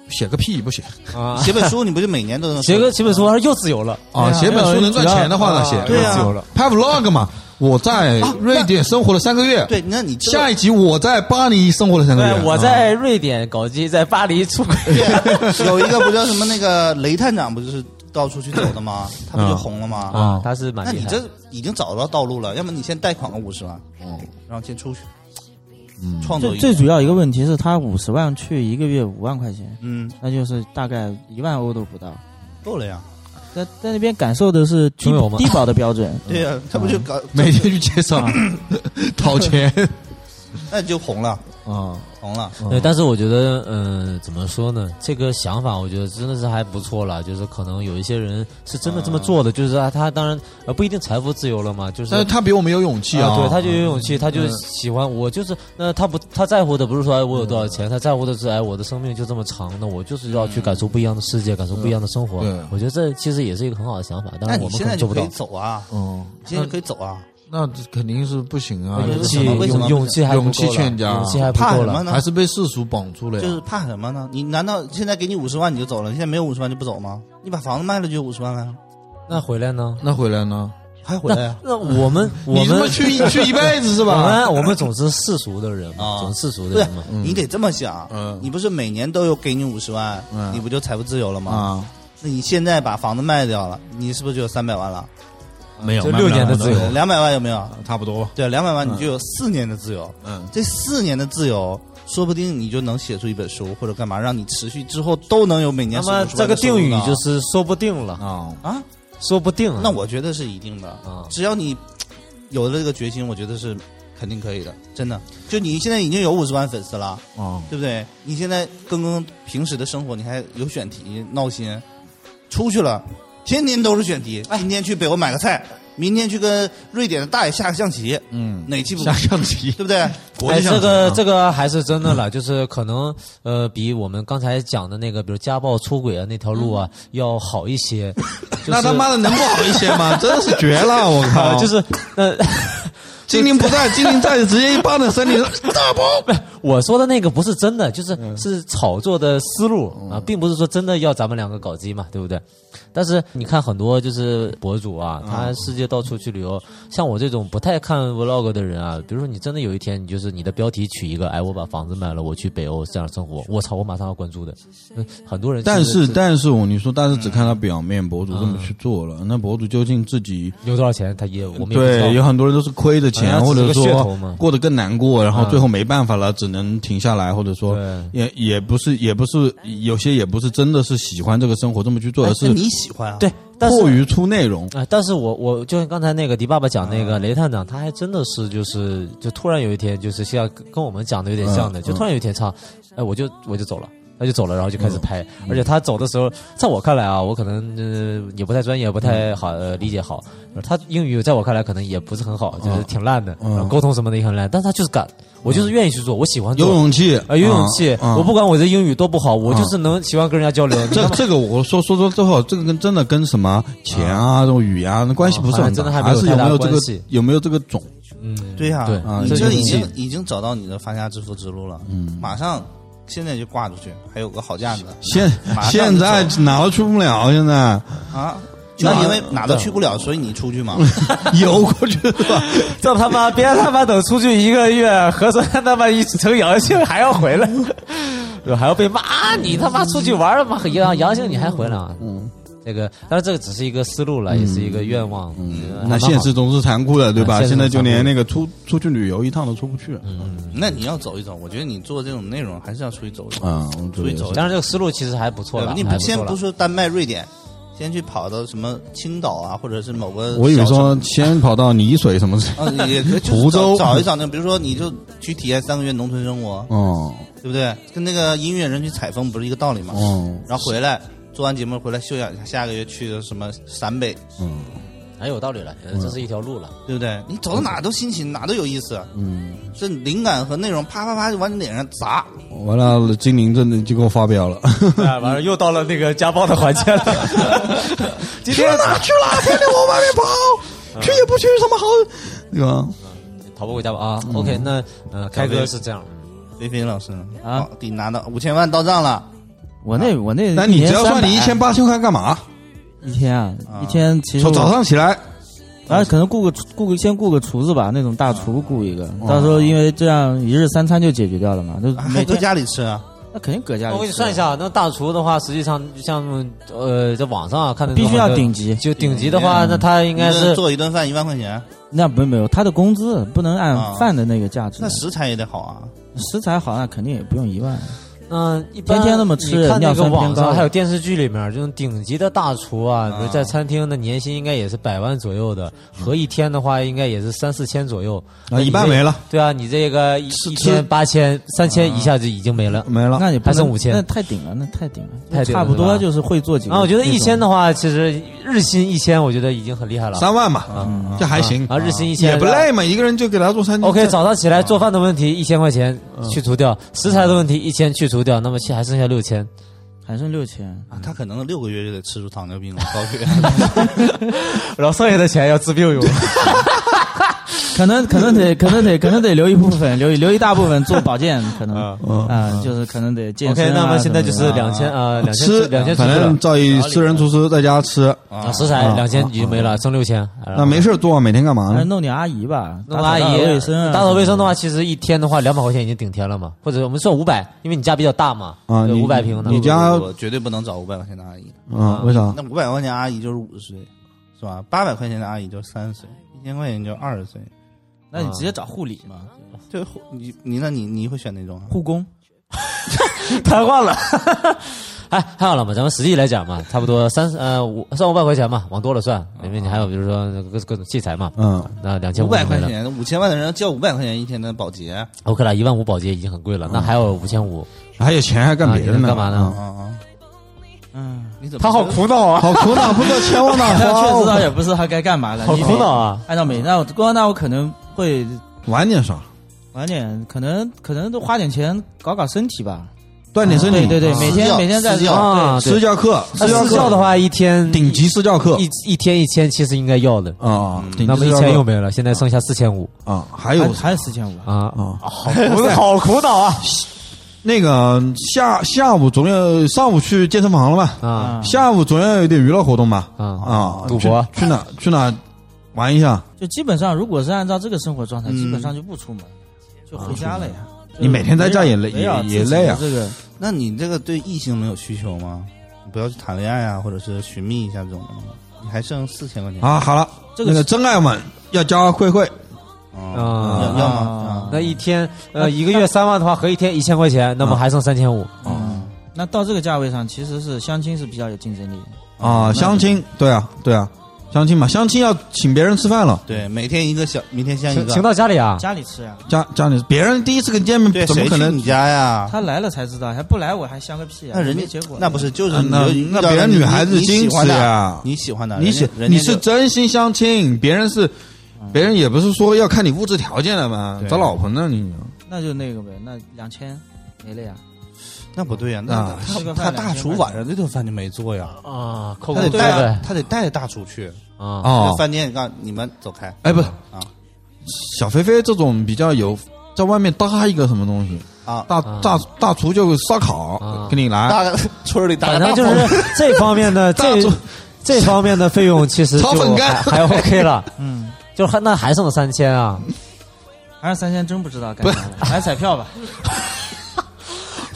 写个屁不写啊，写本书你不就每年都能写个写本书，又自由了。啊！写本书能赚钱的话呢，写对啊自由了。拍 vlog 嘛，我在瑞典生活了三个月。对，那你下一集我在巴黎生活了三个月。对，我在瑞典搞基，在巴黎出轨。<laughs> 有一个不叫什么那个雷探长，不就是到处去走的吗？他不就红了吗？啊，他是蛮厉害。那你这已经找到道路了，要么你先贷款个五十万，哦。然后先出去，嗯。创作一最主要一个问题是他五十万去一个月五万块钱，嗯，那就是大概一万欧都不到。够了呀。在在那边感受的是低穷游吗？<laughs> 低保的标准，<laughs> 对呀，他不就搞每天去街上 <laughs> 讨钱。那就红了，啊。红了。对，但是我觉得，嗯、怎么说呢？这个想法，我觉得真的是还不错了。就是可能有一些人是真的这么做的，就是啊，他当然呃不一定财富自由了嘛，就是但是他比我们有勇气啊！对，他就有勇气，他就喜欢我，就是那他不他在乎的不是说哎我有多少钱，他在乎的是哎我的生命就这么长，那我就是要去感受不一样的世界，感受不一样的生活对。我觉得这其实也是一个很好的想法，但是我们现在能做不到就可以。走啊，嗯，现在可以走啊，那肯定是不行啊！为勇气勇勇气还不够勇气了劝架勇气还。怕什么呢还？是被世俗绑住了呀。就是怕什么呢？你难道现在给你五十万你就走了？你现在没有五十万就不走吗？你把房子卖了就有五十万了呀，那回来呢？那回来呢？还回来呀？那我们 <laughs> 我你他妈们去去一辈子是吧 <laughs> 我吧？们我们总是世俗的人嘛，啊总是世俗的人嘛。你得这么想，嗯你不是每年都有给你五十万，嗯你不就财富自由了吗？啊，那你现在把房子卖掉了，你是不是就有三百万了？没有就六年的自由两百万有没有？差不多吧。对，两百万你就有四年的自由。嗯，这四年的自由，说不定你就能写出一本书或者干嘛，让你持续之后都能有每年那么这个定语就是说不定了，啊，啊，说不定啊。那我觉得是一定的啊只要你有了这个决心，我觉得是肯定可以的，真的。就你现在已经有五十万粉丝了，啊，对不对？你现在跟跟平时的生活，你还有选题闹心，出去了，天天都是选题。今天去北欧买个菜，明天去跟瑞典的大爷下个象棋，嗯，哪期不 <laughs> 下象棋对不对？<laughs> 哎，这个啊这个还是真的了，就是可能呃，比我们刚才讲的那个，比如家暴、出轨啊那条路啊，要好一些。<laughs> 那他妈的能不好一些吗？真的是绝了！我靠，啊，就是呃，精灵不在，精灵在，直接一棒子身体大包。我说的那个不是真的，就是嗯是炒作的思路啊，并不是说真的要咱们两个搞基嘛，对不对？但是你看很多就是博主啊，嗯。他世界到处去旅游，像我这种不太看 vlog 的人啊，比如说你真的有一天你就是你的标题取一个，哎，我把房子卖了，我去北欧这样生活，我操，我马上要关注的。嗯，很多人但是，但是我你说，但是只看到表面，博主这么去做了，那博主究竟自己有多少钱，他也我们对有很多人都是亏的钱，或者说过得更难过，然后嗯。最后没办法了，只能停下来，或者说也也不是也不是有些也不是真的是喜欢这个生活这么去做，而是你喜欢啊？对，但是迫于出内容。啊、但是我我就像刚才那个迪爸爸讲那个雷探长，他还真的是就是就突然有一天就是像跟我们讲的有点像的，嗯就突然有一天唱，哎我就我就走了。他就走了，然后就开始拍，而且他走的时候，在我看来啊，我可能呃也不太专业，不太好、呃、理解好。他英语在我看来可能也不是很好，就是挺烂的，嗯然后沟通什么的也很烂，但是他就是敢，我就是愿意去做，我喜欢做，有勇气啊、有勇气，啊我不管我的英语多不好，我就是能喜欢跟人家交流。<laughs> 这这个我说说说之后，这个跟真的跟什么钱啊、这种语啊，那关系不是很大，好像真的还没还是有没有这个有没有这个种？嗯，对呀、对啊你这已经已经找到你的发家致富之路了，嗯。马上现在就挂出去，还有个好价子现现在走哪都去不了，现在啊。那因为哪都去不了，所以你出去嘛。<laughs> 游过去是吧？<laughs> 这他妈别他妈等出去一个月，核酸他妈一成阳性还要回来，<laughs> 还要被骂，你他妈出去玩了吗？阳阳性你还回来啊？嗯，这个当然这个只是一个思路了，也是一个愿望。嗯，那现实总是残酷的，对吧？嗯现在就连那个出出去旅游一趟都出不去。嗯那你要走一走，我觉得你做这种内容还是要出去走一走，啊，我觉得出去走一走当然这个思路其实还不错了，你不先不说丹麦、瑞典，先去跑到什么青岛啊，或者是某个我以为说先跑到泥水什么的。啊，也可以 <laughs> 就是湖州找找一找那，比如说你就去体验三个月农村生活，哦对不对？跟那个音乐人去采风不是一个道理吗？嗯，然后回来做完节目回来休养一下，下个月去的什么陕北，嗯很有道理了，这是一条路了。对不对？你走到哪都新奇，哪都有意思。嗯，这灵感和内容啪啪啪就往你脸上砸，完了，精灵真的就给我发飙了。<laughs> 啊，完了又到了那个家暴的环节了。<laughs> 今天哪去了？天天往外面跑，去也不去，什么好？对吧？逃不回家吧啊。OK，那呃，开哥是这样，菲菲老师啊好给你拿到五千万到账了，我那我那，那你只要算你一千八千块干嘛？一天啊啊，一天其实从早上起来，啊，可能雇个雇个先雇个厨子吧，那种大厨雇一个，哦。到时候因为这样一日三餐就解决掉了嘛，就每天家里吃啊？那肯定搁家里。我给你算一下，那大厨的话，实际上像呃，在网上啊看的必须要顶级，就顶级的话，嗯那他应该是做一顿饭一万块钱，那没没有他的工资不能啊。按饭的那个价值。那，食材也得好啊。食材好那肯定也不用一万。嗯，一般天天那么吃你看那个网上还有电视剧里面这种顶级的大厨啊，比如啊在餐厅的年薪应该也是百万左右的，合一天的话应该也是三四千左右。啊，一半没了，对啊，你这个一吃一天八千、三千一下就已经没了。没了。那你还剩5000那太顶了，那太顶了，太顶了差不多就是会做几个那种。然后我觉得一千的话，其实日薪一千，我觉得已经很厉害了。三万嘛，这还行啊，日薪一千也不累嘛，一个人就给他做餐厅。OK，早上起来做饭的问题一千块钱嗯去除掉，食材的问题一千去除掉，那么现还剩下六千。还剩六千，啊，他可能六个月就得吃出糖尿病了，高血压。<laughs> <laughs> 然后剩下的钱要治病用。可能可能得 <laughs> 可能得可能得留一部分，留一留一大部分做保健，可能嗯啊，就是可能得健身 OK，啊那么现在就是两千啊，两千吃，两千出反。正照以私人厨师在家吃，啊，食材啊两千已经没了，剩六千。那没事做，每天干嘛呢？弄点阿姨吧，弄阿姨打扫卫生啊，打扫卫生的话，其实一天的话两百块钱已经顶天了嘛，或者我们算五百，因为你家比较大嘛，啊你五百平的。你家绝对不能找五百块钱的阿姨，嗯，为啥？那五百块钱阿姨就是五十岁，是吧？八百块钱的阿姨就是三十岁，一千块钱就二十岁。那你直接找护理嘛，就护你你那你你会选哪种啊？护工。<laughs> 瘫痪了。哎，太好了嘛，咱们实际来讲嘛，差不多三呃五三五百块钱嘛，往多了算，因为你还有比如说各各种器材嘛，嗯，那两千五百块钱，五千万的人交五百块钱一天的保洁，，OK 了，一万五保洁已经很贵了，那还有五千五，还有钱还干别的呢？啊干嘛呢！嗯，你怎么他好苦恼啊，好苦恼，不知道钱往哪那确实倒。也不是他该干嘛了，好你苦恼啊。按照每那我光那我可能会晚点上，晚点，可能可能都花点钱搞搞身体吧。锻炼身体。对对每天每天在私教。啊私教课，私私教的话，一天顶级私教课。一一天一千，其实应该要的，啊，那么一千又没了，现在剩下四千五。啊，还有？还还有四千五，啊，啊，我 <laughs> 好苦恼啊。那个下下午总要上午去健身房了吧？啊。下午总要有点娱乐活动吧？啊！啊，赌博。去去哪去哪玩一下？就基本上如果是按照这个生活状态，嗯基本上就不出门，就回家了呀。你每天在家也累也也累啊这个那你这个对异性能有需求吗？你不要去谈恋爱啊，或者是寻觅一下这种的吗？你还剩四千块钱啊！好了，这个那个真爱们要加慧慧，啊？啊要要吗？啊那一天呃一个月三万的话，合一天一千块钱，那么还剩三千五。啊那到这个价位上，其实是相亲是比较有竞争力的。啊，相亲，对啊，对啊，相亲嘛，相亲要请别人吃饭了，对，每天一个小，明天相一个请。到家里啊？家里吃呀，家家里别人第一次跟见面，对，怎么可能谁去你？家呀？他来了才知道，还不来我还相个屁啊！那人家没结果，那不是就是那就遇到那别人女孩子你矜持喜欢的呀你喜欢的，你是人家人家你是就真心相亲，别人是，别人也不是说要看你物质条件的嘛，对找老婆呢你。那就那个呗，那两千没了呀。那不对呀，那啊他吃个他大厨晚上这顿饭就没做呀，啊，扣他得带他得带着大厨去。啊。哦，饭店告你们走开，哎，不是啊小菲菲这种比较有，在外面搭一个什么东西，啊，大啊大大厨就烧烤啊，给你来，<laughs> 大村里打反正就是 <laughs> 这方面的这这方面的费用，其实就炒粉干还还 <laughs> OK 了，嗯，就还那还剩三千啊，还是三千，真不知道干啥了，买彩票吧。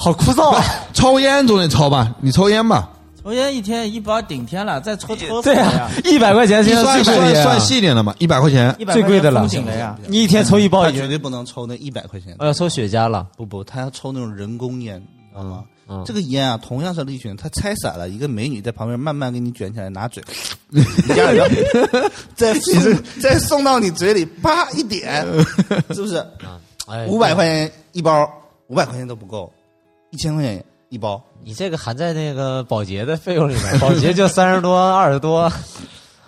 好枯燥啊！抽烟总得抽吧？你抽烟吧？抽抽烟一天一包顶天了，再抽抽死对呀，，一百块钱你现在算最贵的呀算算细点的嘛，一百块钱一百最贵的了封顶了呀。你一天抽一包已经，他绝对不能抽那一百块钱的。我要抽雪茄了。不不，他要抽那种人工烟，你知道吗？嗯这个烟啊，同样是利群，它拆散了，一个美女在旁边慢慢给你卷起来，拿嘴一下，<laughs> 然后再送 <laughs> 再送到你嘴里，啪一点，是不是？哎，五百块钱一包，五百块钱都不够，一千块钱一包。你这个含在那个保洁的费用里面，保洁就三十多、二十多。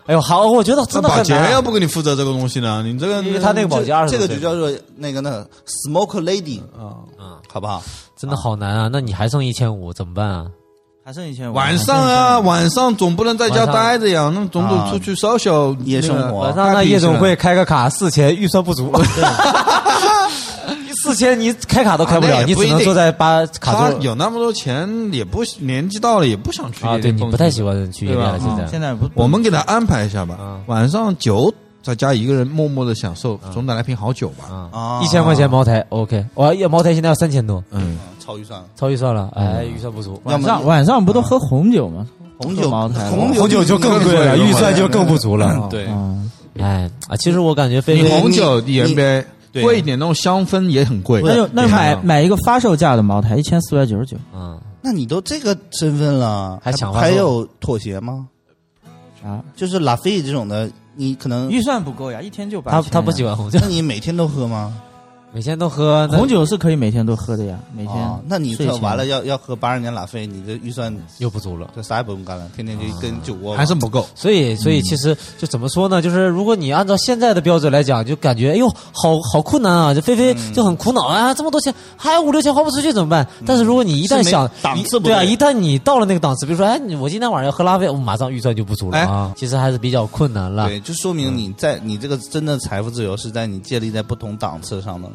哎呦，好，我觉得那保洁真的很难。要不给你负责这个东西呢？你这个因为他那个保洁二十这个就叫做那个那个 smoke lady，啊，嗯，好不好？真的好难啊！那你还剩一千五怎么办啊？还剩一千五。晚上啊，晚上总不能在家待着呀，那总得啊出去烧烧夜生活晚上那夜总会开个卡四千，预算不足。<laughs> 四千你开卡都开不了，啊不你只能坐在八卡他座。有那么多钱，也不年纪到了也不想去啊，对你不太喜欢去夜店了，现在。现在不，我们给他安排一下吧嗯，晚上酒在家一个人默默的享受，总得来瓶好酒吧。一千块钱茅台，OK。我要茅台现在要三千多，嗯，超预算了，超预算了，哎，预算不足。晚上晚上不都喝红酒吗？红酒茅台，红红酒就更贵了，预算就更不足了。对，嗯，哎啊，其实我感觉菲你红酒也别对贵一点，那种香氛也很贵。那就那买啊买一个发售价的茅台，一千四百九十九嗯，那你都这个身份了，还抢花还有妥协吗？啊，就是拉菲这种的，你可能，预算不够呀，一天就八千。他他不喜欢红酒那，你每天都喝吗？每天都喝红酒是可以每天都喝的呀，每天啊。那你这完了要要喝八十年拉菲，你这预算又不足了。这啥也不用干了，天天就跟酒窝还是不够。所以，所以其实就怎么说呢？就是如果你按照现在的标准来讲，就感觉哎呦，好好困难啊！就菲菲就很苦恼啊，这么多钱还有五六千花不出去怎么办？但是如果你一旦想档次不一对啊，一旦你到了那个档次，比如说哎，你我今天晚上要喝拉菲，我马上预算就不足了哎啊。其实还是比较困难了。对，就说明你在你这个真的财富自由是在你建立在不同档次上的，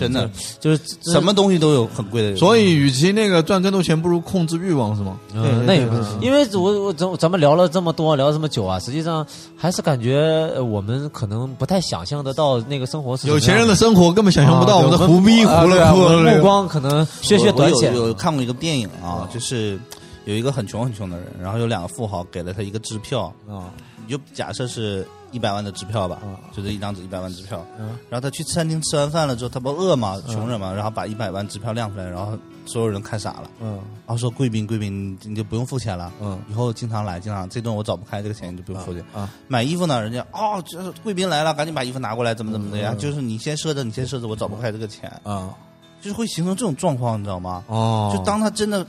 真的就是什么东西都有很贵的。所以，与其那个赚更多钱，不如控制欲望，是吗？嗯对对那也不对对因为我我咱咱们聊了这么多，聊了这么久啊，实际上还是感觉呃我们可能不太想象得到那个生活是有钱人的生活根本想象不到，啊我们这对我们胡逼胡了哭了目。光可能血血短浅有看过一个电影啊，就是有一个很穷很穷的人，然后有两个富豪给了他一个支票，啊，你就假设是一百万的支票吧，嗯就是一张纸一百万支票。然后他去餐厅吃完饭了之后，他不饿嘛，穷人嘛，然后把一百万支票亮出来，然后所有人看傻了，嗯。然后说贵宾贵宾，你你就不用付钱了，嗯。以后经常来，经常这顿我找不开，这个钱你就不用付钱。啊。买衣服呢，人家哦，这是贵宾来了，赶紧把衣服拿过来，怎么怎么的嗯。呀？就是你先赊着，你先赊着，我找不开这个钱，啊。就是会形成这种状况，你知道吗？哦，就当他真的，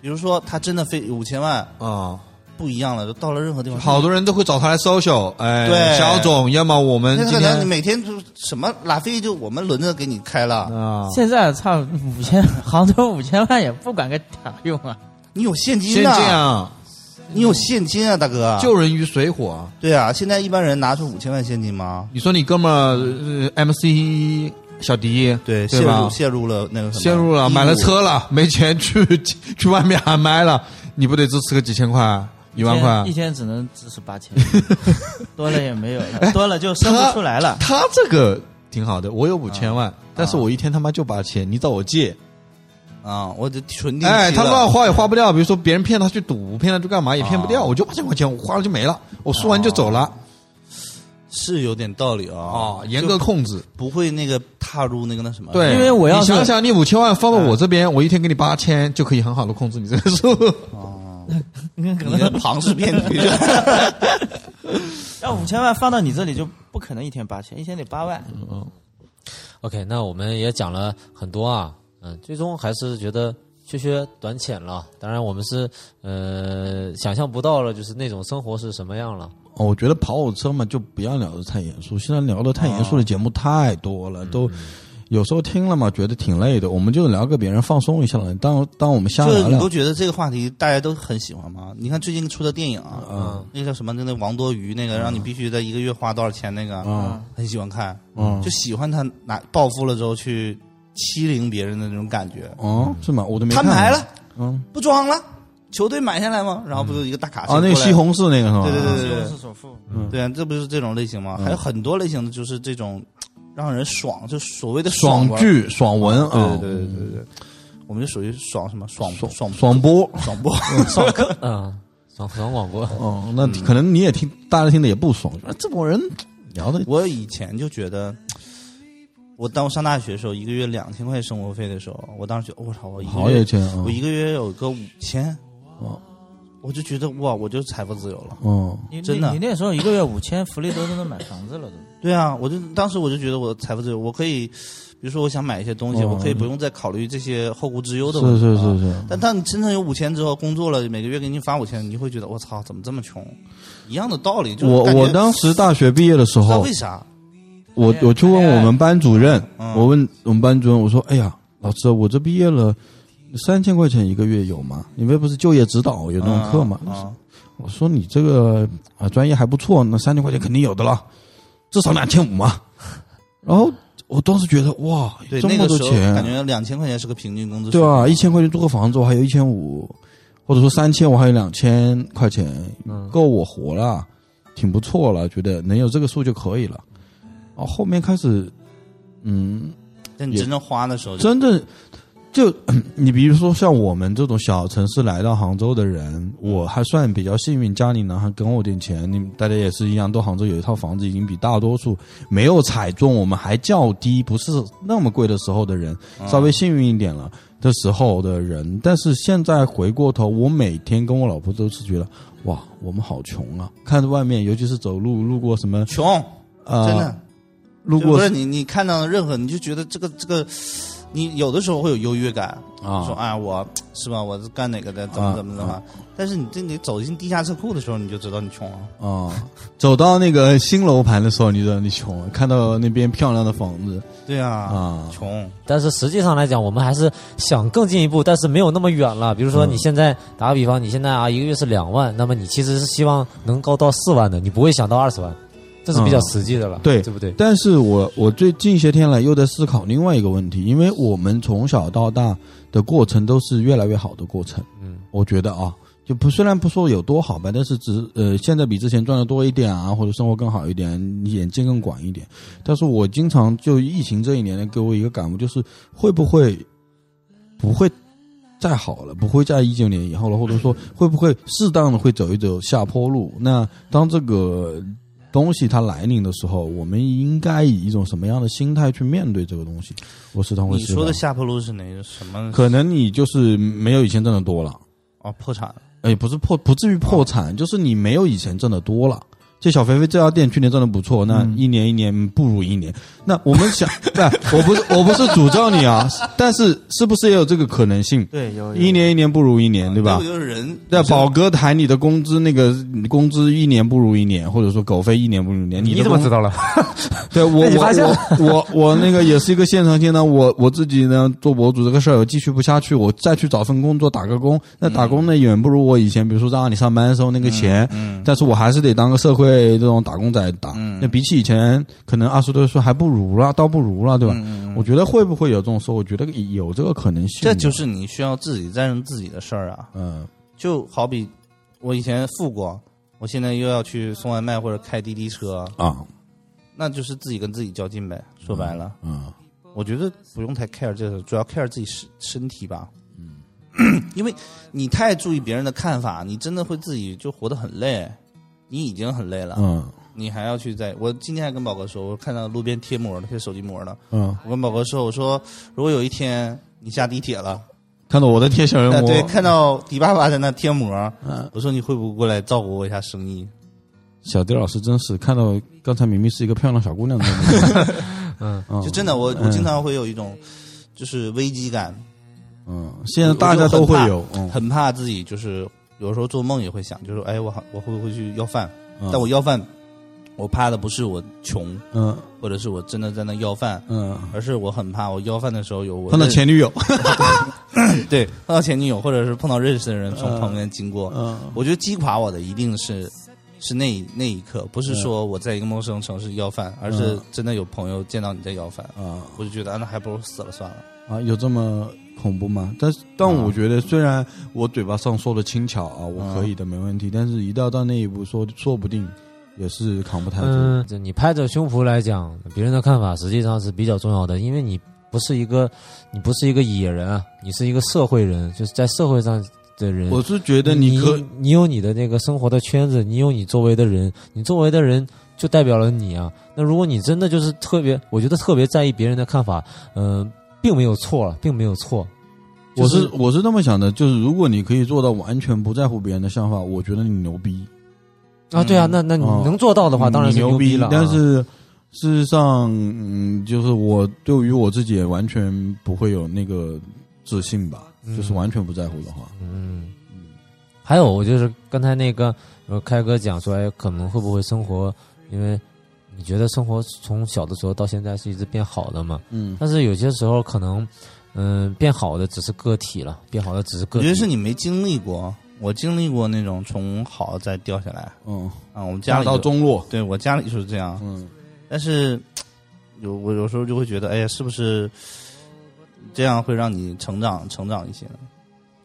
比如说他真的非五千万，啊，不一样了，就到了任何地方，好多人都会找他来 social，哎，对小总，要么我们今那可能你天每天就什么拉菲就我们轮着给你开了，啊，现在差五千，杭州五千万也不管个啥用啊！你有现金先这啊，样，你有现金啊，大哥。救人于水火啊。对啊，现在一般人拿出五千万现金吗？你说你哥们儿呃 MC 小迪，对，对吧陷入？陷入了那个什么，陷入了，买了车了，没钱去去外面喊麦了，你不得支持个几千块、一万块一？天只能支持八千，<laughs> 多了也没有了，多了就生不出来了。他这个挺好的，我有五千万，但是我一天他妈就八千，你找我借，啊，我这纯定哎，了他乱花也花不掉。比如说别人骗他去赌，骗他去干嘛也骗不掉，啊我就八千块钱，我花了就没了，我输完就走了。是有点道理啊。哦，严格控制。不会那个踏入那个那什么。对，因为我要是你想想，你五千万放到我这边，我一天给你八千，就可以很好的控制你这个数。你的庞氏骗局。<laughs> 要五千万放到你这里就不可能一天八千，一天得八万。嗯 OK，那我们也讲了很多啊，嗯，最终还是觉得缺缺短浅了。当然，我们是呃想象不到了，就是那种生活是什么样了。哦，我觉得跑火车嘛，就不要聊得太严肃。现在聊得太严肃的节目太多了，都有时候听了嘛，觉得挺累的。我们就聊个别人放松一下了。当当我们瞎聊聊就你不，觉得这个话题大家都很喜欢吗？你看最近出的电影啊，嗯那个叫什么？那个王多鱼那个，让你必须在一个月花多少钱那个，嗯很喜欢看，嗯就喜欢他拿暴富了之后去欺凌别人的那种感觉。哦，是吗？我都没看摊牌了，嗯，不装了，球队买下来吗？然后不就一个大卡车啊，那个西红柿那个是吧？对对对对对是首富，对啊，这不是这种类型吗？嗯还有很多类型的，就是这种让人爽，就所谓的文。爽剧、爽文啊，对对对对对对，我们就属于爽什么？爽爽爽爽播，爽播。爽课，嗯，<laughs> 爽 <laughs> 爽广播，哦，那可能你也听，大家听的也不爽，说这帮人聊的。我以前就觉得，我当我上大学的时候，一个月两千块生活费的时候，我当时觉得我操，我一好个月有钱啊。我！一个月有个五千，哦我就觉得哇，我就财富自由了。哦，你真的你你那时候一个月五千，福利都都能买房子了都。对啊，我就当时我就觉得我财富自由，我可以，比如说我想买一些东西，哦我可以不用再考虑这些后顾之忧的是问题。是是。是，但当你真正有五千之后，工作了，每个月给你发五千，你会觉得我操，怎么这么穷？一样的道理，就是我我当时大学毕业的时候为，啥，我我去问我们班主任，嗯我问我们班主任，我说：“哎呀，老师，我这毕业了，三千块钱一个月有吗？你们不是就业指导有那种课吗？”啊，我说：“你这个啊专业还不错，那三千块钱肯定有的了，至少两千五嘛。<laughs> ”然后我当时觉得哇，对，么多钱，感觉两千块钱是个平均工资，对啊，一千块钱租个房子，我还有一千五，或者说三千，我还有两千块钱，嗯够我活了，挺不错了，觉得能有这个数就可以了。然后后面开始，嗯，但你真正花的时候，真正就 <clears throat> 你比如说像我们这种小城市来到杭州的人，我还算比较幸运，家里呢还给我点钱，你们大家也是一样，都杭州有一套房子，已经比大多数没有踩中我们还较低，不是那么贵的时候的人，稍微幸运一点了的时候的人。但是现在回过头，我每天跟我老婆都是觉得，哇，我们好穷啊！看着外面，尤其是走路路过什么穷，啊，真的。路过不是你，你看到任何，你就觉得这个这个，你有的时候会有优越感，啊说哎，我是吧，我是干哪个的，怎么啊怎么怎么。但是你这你走进地下车库的时候，你就知道你穷了。啊，走到那个新楼盘的时候，你知道你穷了，看到那边漂亮的房子对啊，啊，穷。但是实际上来讲，我们还是想更进一步，但是没有那么远了。比如说，嗯你现在打个比方，你现在啊一个月是两万，那么你其实是希望能高到四万的，你不会想到二十万，这是比较实际的了，嗯对对不对？但是我我最近些天来又在思考另外一个问题，因为我们从小到大的过程都是越来越好的过程，嗯，我觉得啊，就不虽然不说有多好吧，但是只呃现在比之前赚的多一点啊，或者生活更好一点，眼界更广一点。但是我经常就疫情这一年呢，给我一个感悟，就是会不会不会再好了，不会在一九年以后了，或者说会不会适当的会走一走下坡路？那当这个东西它来临的时候，我们应该以一种什么样的心态去面对这个东西？我时常会你说的下坡路是哪个什么？可能你就是没有以前挣的多了。哦，破产。哎，不是破，不至于破产，就是你没有以前挣的多了。就小肥肥这家店去年赚的不错，那一年一年不如一年。那我们想，不，<laughs> 我不是我不是诅咒你啊，<laughs> 但是是不是也有这个可能性？对，有一年一年不如一年，对吧这？就是人。对，宝哥谈你的工资，那个工资一年不如一年，或者说狗费一年不如一年。你怎么知道了？<laughs> 对我我我我我那个也是一个现场性呢，我我自己呢做博主这个事儿，我继续不下去，我再去找份工作打个工。那打工呢远不如我以前，比如说让你上班的时候那个钱，嗯，但是我还是得当个社会这种打工仔打。嗯那比起以前，可能二十多岁还不如了，倒不如了，对吧？嗯我觉得会不会有这种说？我觉得有这个可能性。这就是你需要自己战胜自己的事儿啊。嗯就好比我以前富过，我现在又要去送外卖或者开滴滴车，啊那就是自己跟自己较劲呗。说白了，嗯我觉得不用太 care 这个，主要 care 自己身身体吧。嗯，<clears throat> 因为你太注意别人的看法，你真的会自己就活得很累。你已经很累了，嗯。你还要去在。我今天还跟宝哥说，我看到路边贴膜的，贴手机膜的。嗯，我跟宝哥说，我说如果有一天你下地铁了，看到我的贴小人膜，呃对，看到迪爸爸在那贴膜，嗯。我说你会不会过来照顾我一下生意？小迪老师真是看到刚才明明是一个漂亮小姑娘的，<laughs> 嗯，嗯。就真的，我我经常会有一种就是危机感，嗯，现在大家都会有，嗯，很怕自己就是有时候做梦也会想，就是哎，我好我会不会去要饭？嗯。但我要饭，我怕的不是我穷，嗯。或者是我真的在那要饭，嗯，而是我很怕我要饭的时候有我碰到前女友，<laughs> 对碰到前女友，或者是碰到认识的人从旁边经过，嗯。我觉得击垮我的一定是是那一那一刻，不是说我在一个陌生城市要饭，而是真的有朋友见到你在要饭，啊我就觉得啊那还不如死了算了。啊，有这么恐怖吗？但是，但我觉得，虽然我嘴巴上说的轻巧啊，我可以的，没问题，但是一到到那一步，说说不定也是扛不太住。嗯，这你拍着胸脯来讲，别人的看法实际上是比较重要的，因为你不是一个，你不是一个野人啊，你是一个社会人，就是在社会上的人，我是觉得你你可你有你的那个生活的圈子，你有你周围的人，你周围的人就代表了你啊。那如果你真的就是特别，我觉得特别在意别人的看法，嗯、并没有错了，并没有错。我就是我是这么想的，就是如果你可以做到完全不在乎别人的想法，我觉得你牛逼。啊，对啊，那那你哦能做到的话，当然是牛逼了啊。但是事实上，嗯，就是我对于我自己也完全不会有那个自信吧，嗯就是完全不在乎的话，嗯，还有我就是刚才那个呃开哥讲说，哎，可能会不会生活，因为你觉得生活从小的时候到现在是一直变好的吗？嗯，但是有些时候可能，嗯、变好的只是个体了，变好的只是个体。我觉得是你没经历过，我经历过那种从好再掉下来嗯，啊。我们家家里就道中路，对我家里就是这样，嗯，但是有我有时候就会觉得，哎呀，是不是这样会让你成长成长一些呢？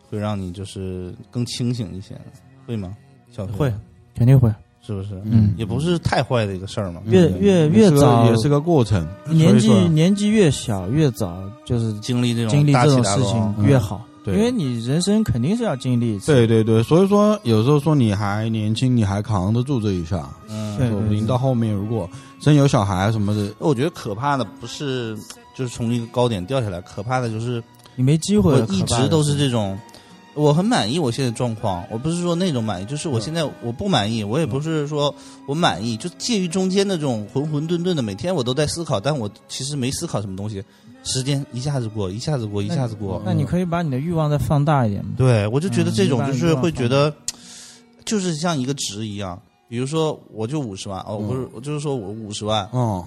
会让你就是更清醒一些，会吗？小飞会肯定会。是不是？嗯。也不是太坏的一个事儿嘛。越越越早也是个过程，年纪年纪越小，越早就是经历这种经历大起这种事大落。情越好，对。因为你人生肯定是要经历一次。对对对，所以说有时候说你还年轻，你还扛得住这一下，嗯，对说不定到后面如果真有小孩什么的，我觉得可怕的不是就是从一个高点掉下来，可怕的就是你没机会了，一直都是这种，我很满意我现在状况，我不是说那种满意，就是我现在我不满意，我也不是说我满意，就介于中间的这种混混沌沌的，每天我都在思考，但我其实没思考什么东西，时间一下子过，一下子过，一下子过，那你可以把你的欲望再放大一点嘛。对我就觉得嗯这种就是会觉得，就是像一个值一样，比如说我就五十万哦，不是，我就是说我五十万，哦，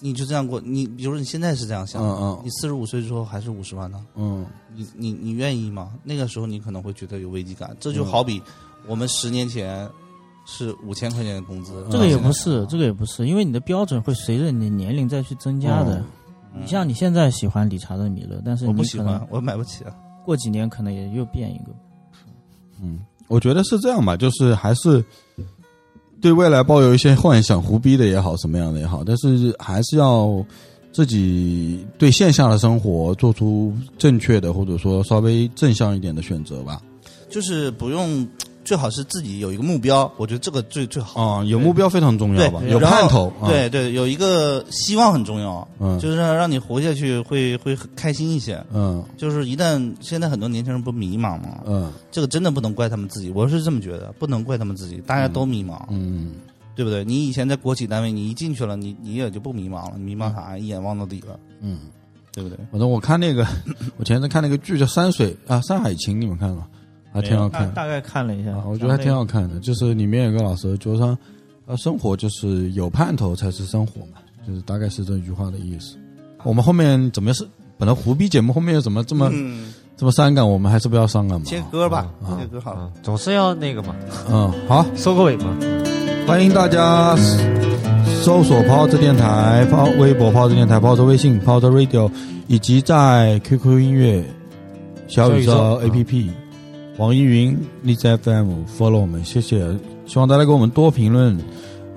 你就这样过，你比如说你现在是这样想，嗯嗯你四十五岁之后还是五十万呢？嗯，你你你愿意吗？那个时候你可能会觉得有危机感，这就好比我们十年前是五千块钱的工资，这个也不嗯是，这个也不是，因为你的标准会随着你的年龄再去增加的。嗯你像你现在喜欢理查德米勒，但是我不喜欢，我买不起啊。过几年可能也又变一个。嗯，我觉得是这样吧，就是还是对未来抱有一些幻想，胡逼的也好，什么样的也好，但是还是要自己对线下的生活做出正确的或者说稍微正向一点的选择吧。就是不用，最好是自己有一个目标，我觉得这个最最好。啊、有目标非常重要吧，，有盼头。啊、，对对，有一个希望很重要，嗯就是让你活下去会会开心一些。嗯就是一旦现在很多年轻人不迷茫吗？嗯这个真的不能怪他们自己，我是这么觉得，不能怪他们自己，大家都迷茫，嗯，对不对？你以前在国企单位，你一进去了，你你也就不迷茫了，你迷茫啥？一眼望到底了，嗯，对不对？反正我看那个，<coughs> 我前阵看那个剧叫《山水》啊，《山海情》，你们看了吗？还挺好看。大大概看了一下啊，，我觉得还挺好看的，就是里面有个老师就说，呃，生活就是有盼头才是生活嘛，就是大概是这句话的意思。我们后面怎么是本来胡逼节目后面又怎么这么、嗯，这么伤感？我们还是不要伤感吧。切歌吧，啊歌好了。啊，总是要那个嘛，嗯，好，收个尾嘛。欢迎大家搜索“泡子电台”、泡微博“泡子电台”、泡子微信“泡子 Radio”，以及在 QQ 音乐、小宇宙小宇宙 APP、网易云、荔枝 FM follow 我们，谢谢。希望大家给我们多评论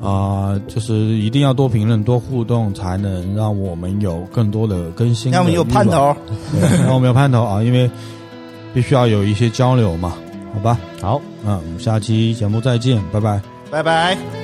啊、就是一定要多评论、多互动，才能让我们有更多的更新的让我们有盼，头。对让我们有盼头啊！<laughs> 因为必须要有一些交流嘛，好吧？好。嗯，我们下期节目再见，拜拜。拜拜。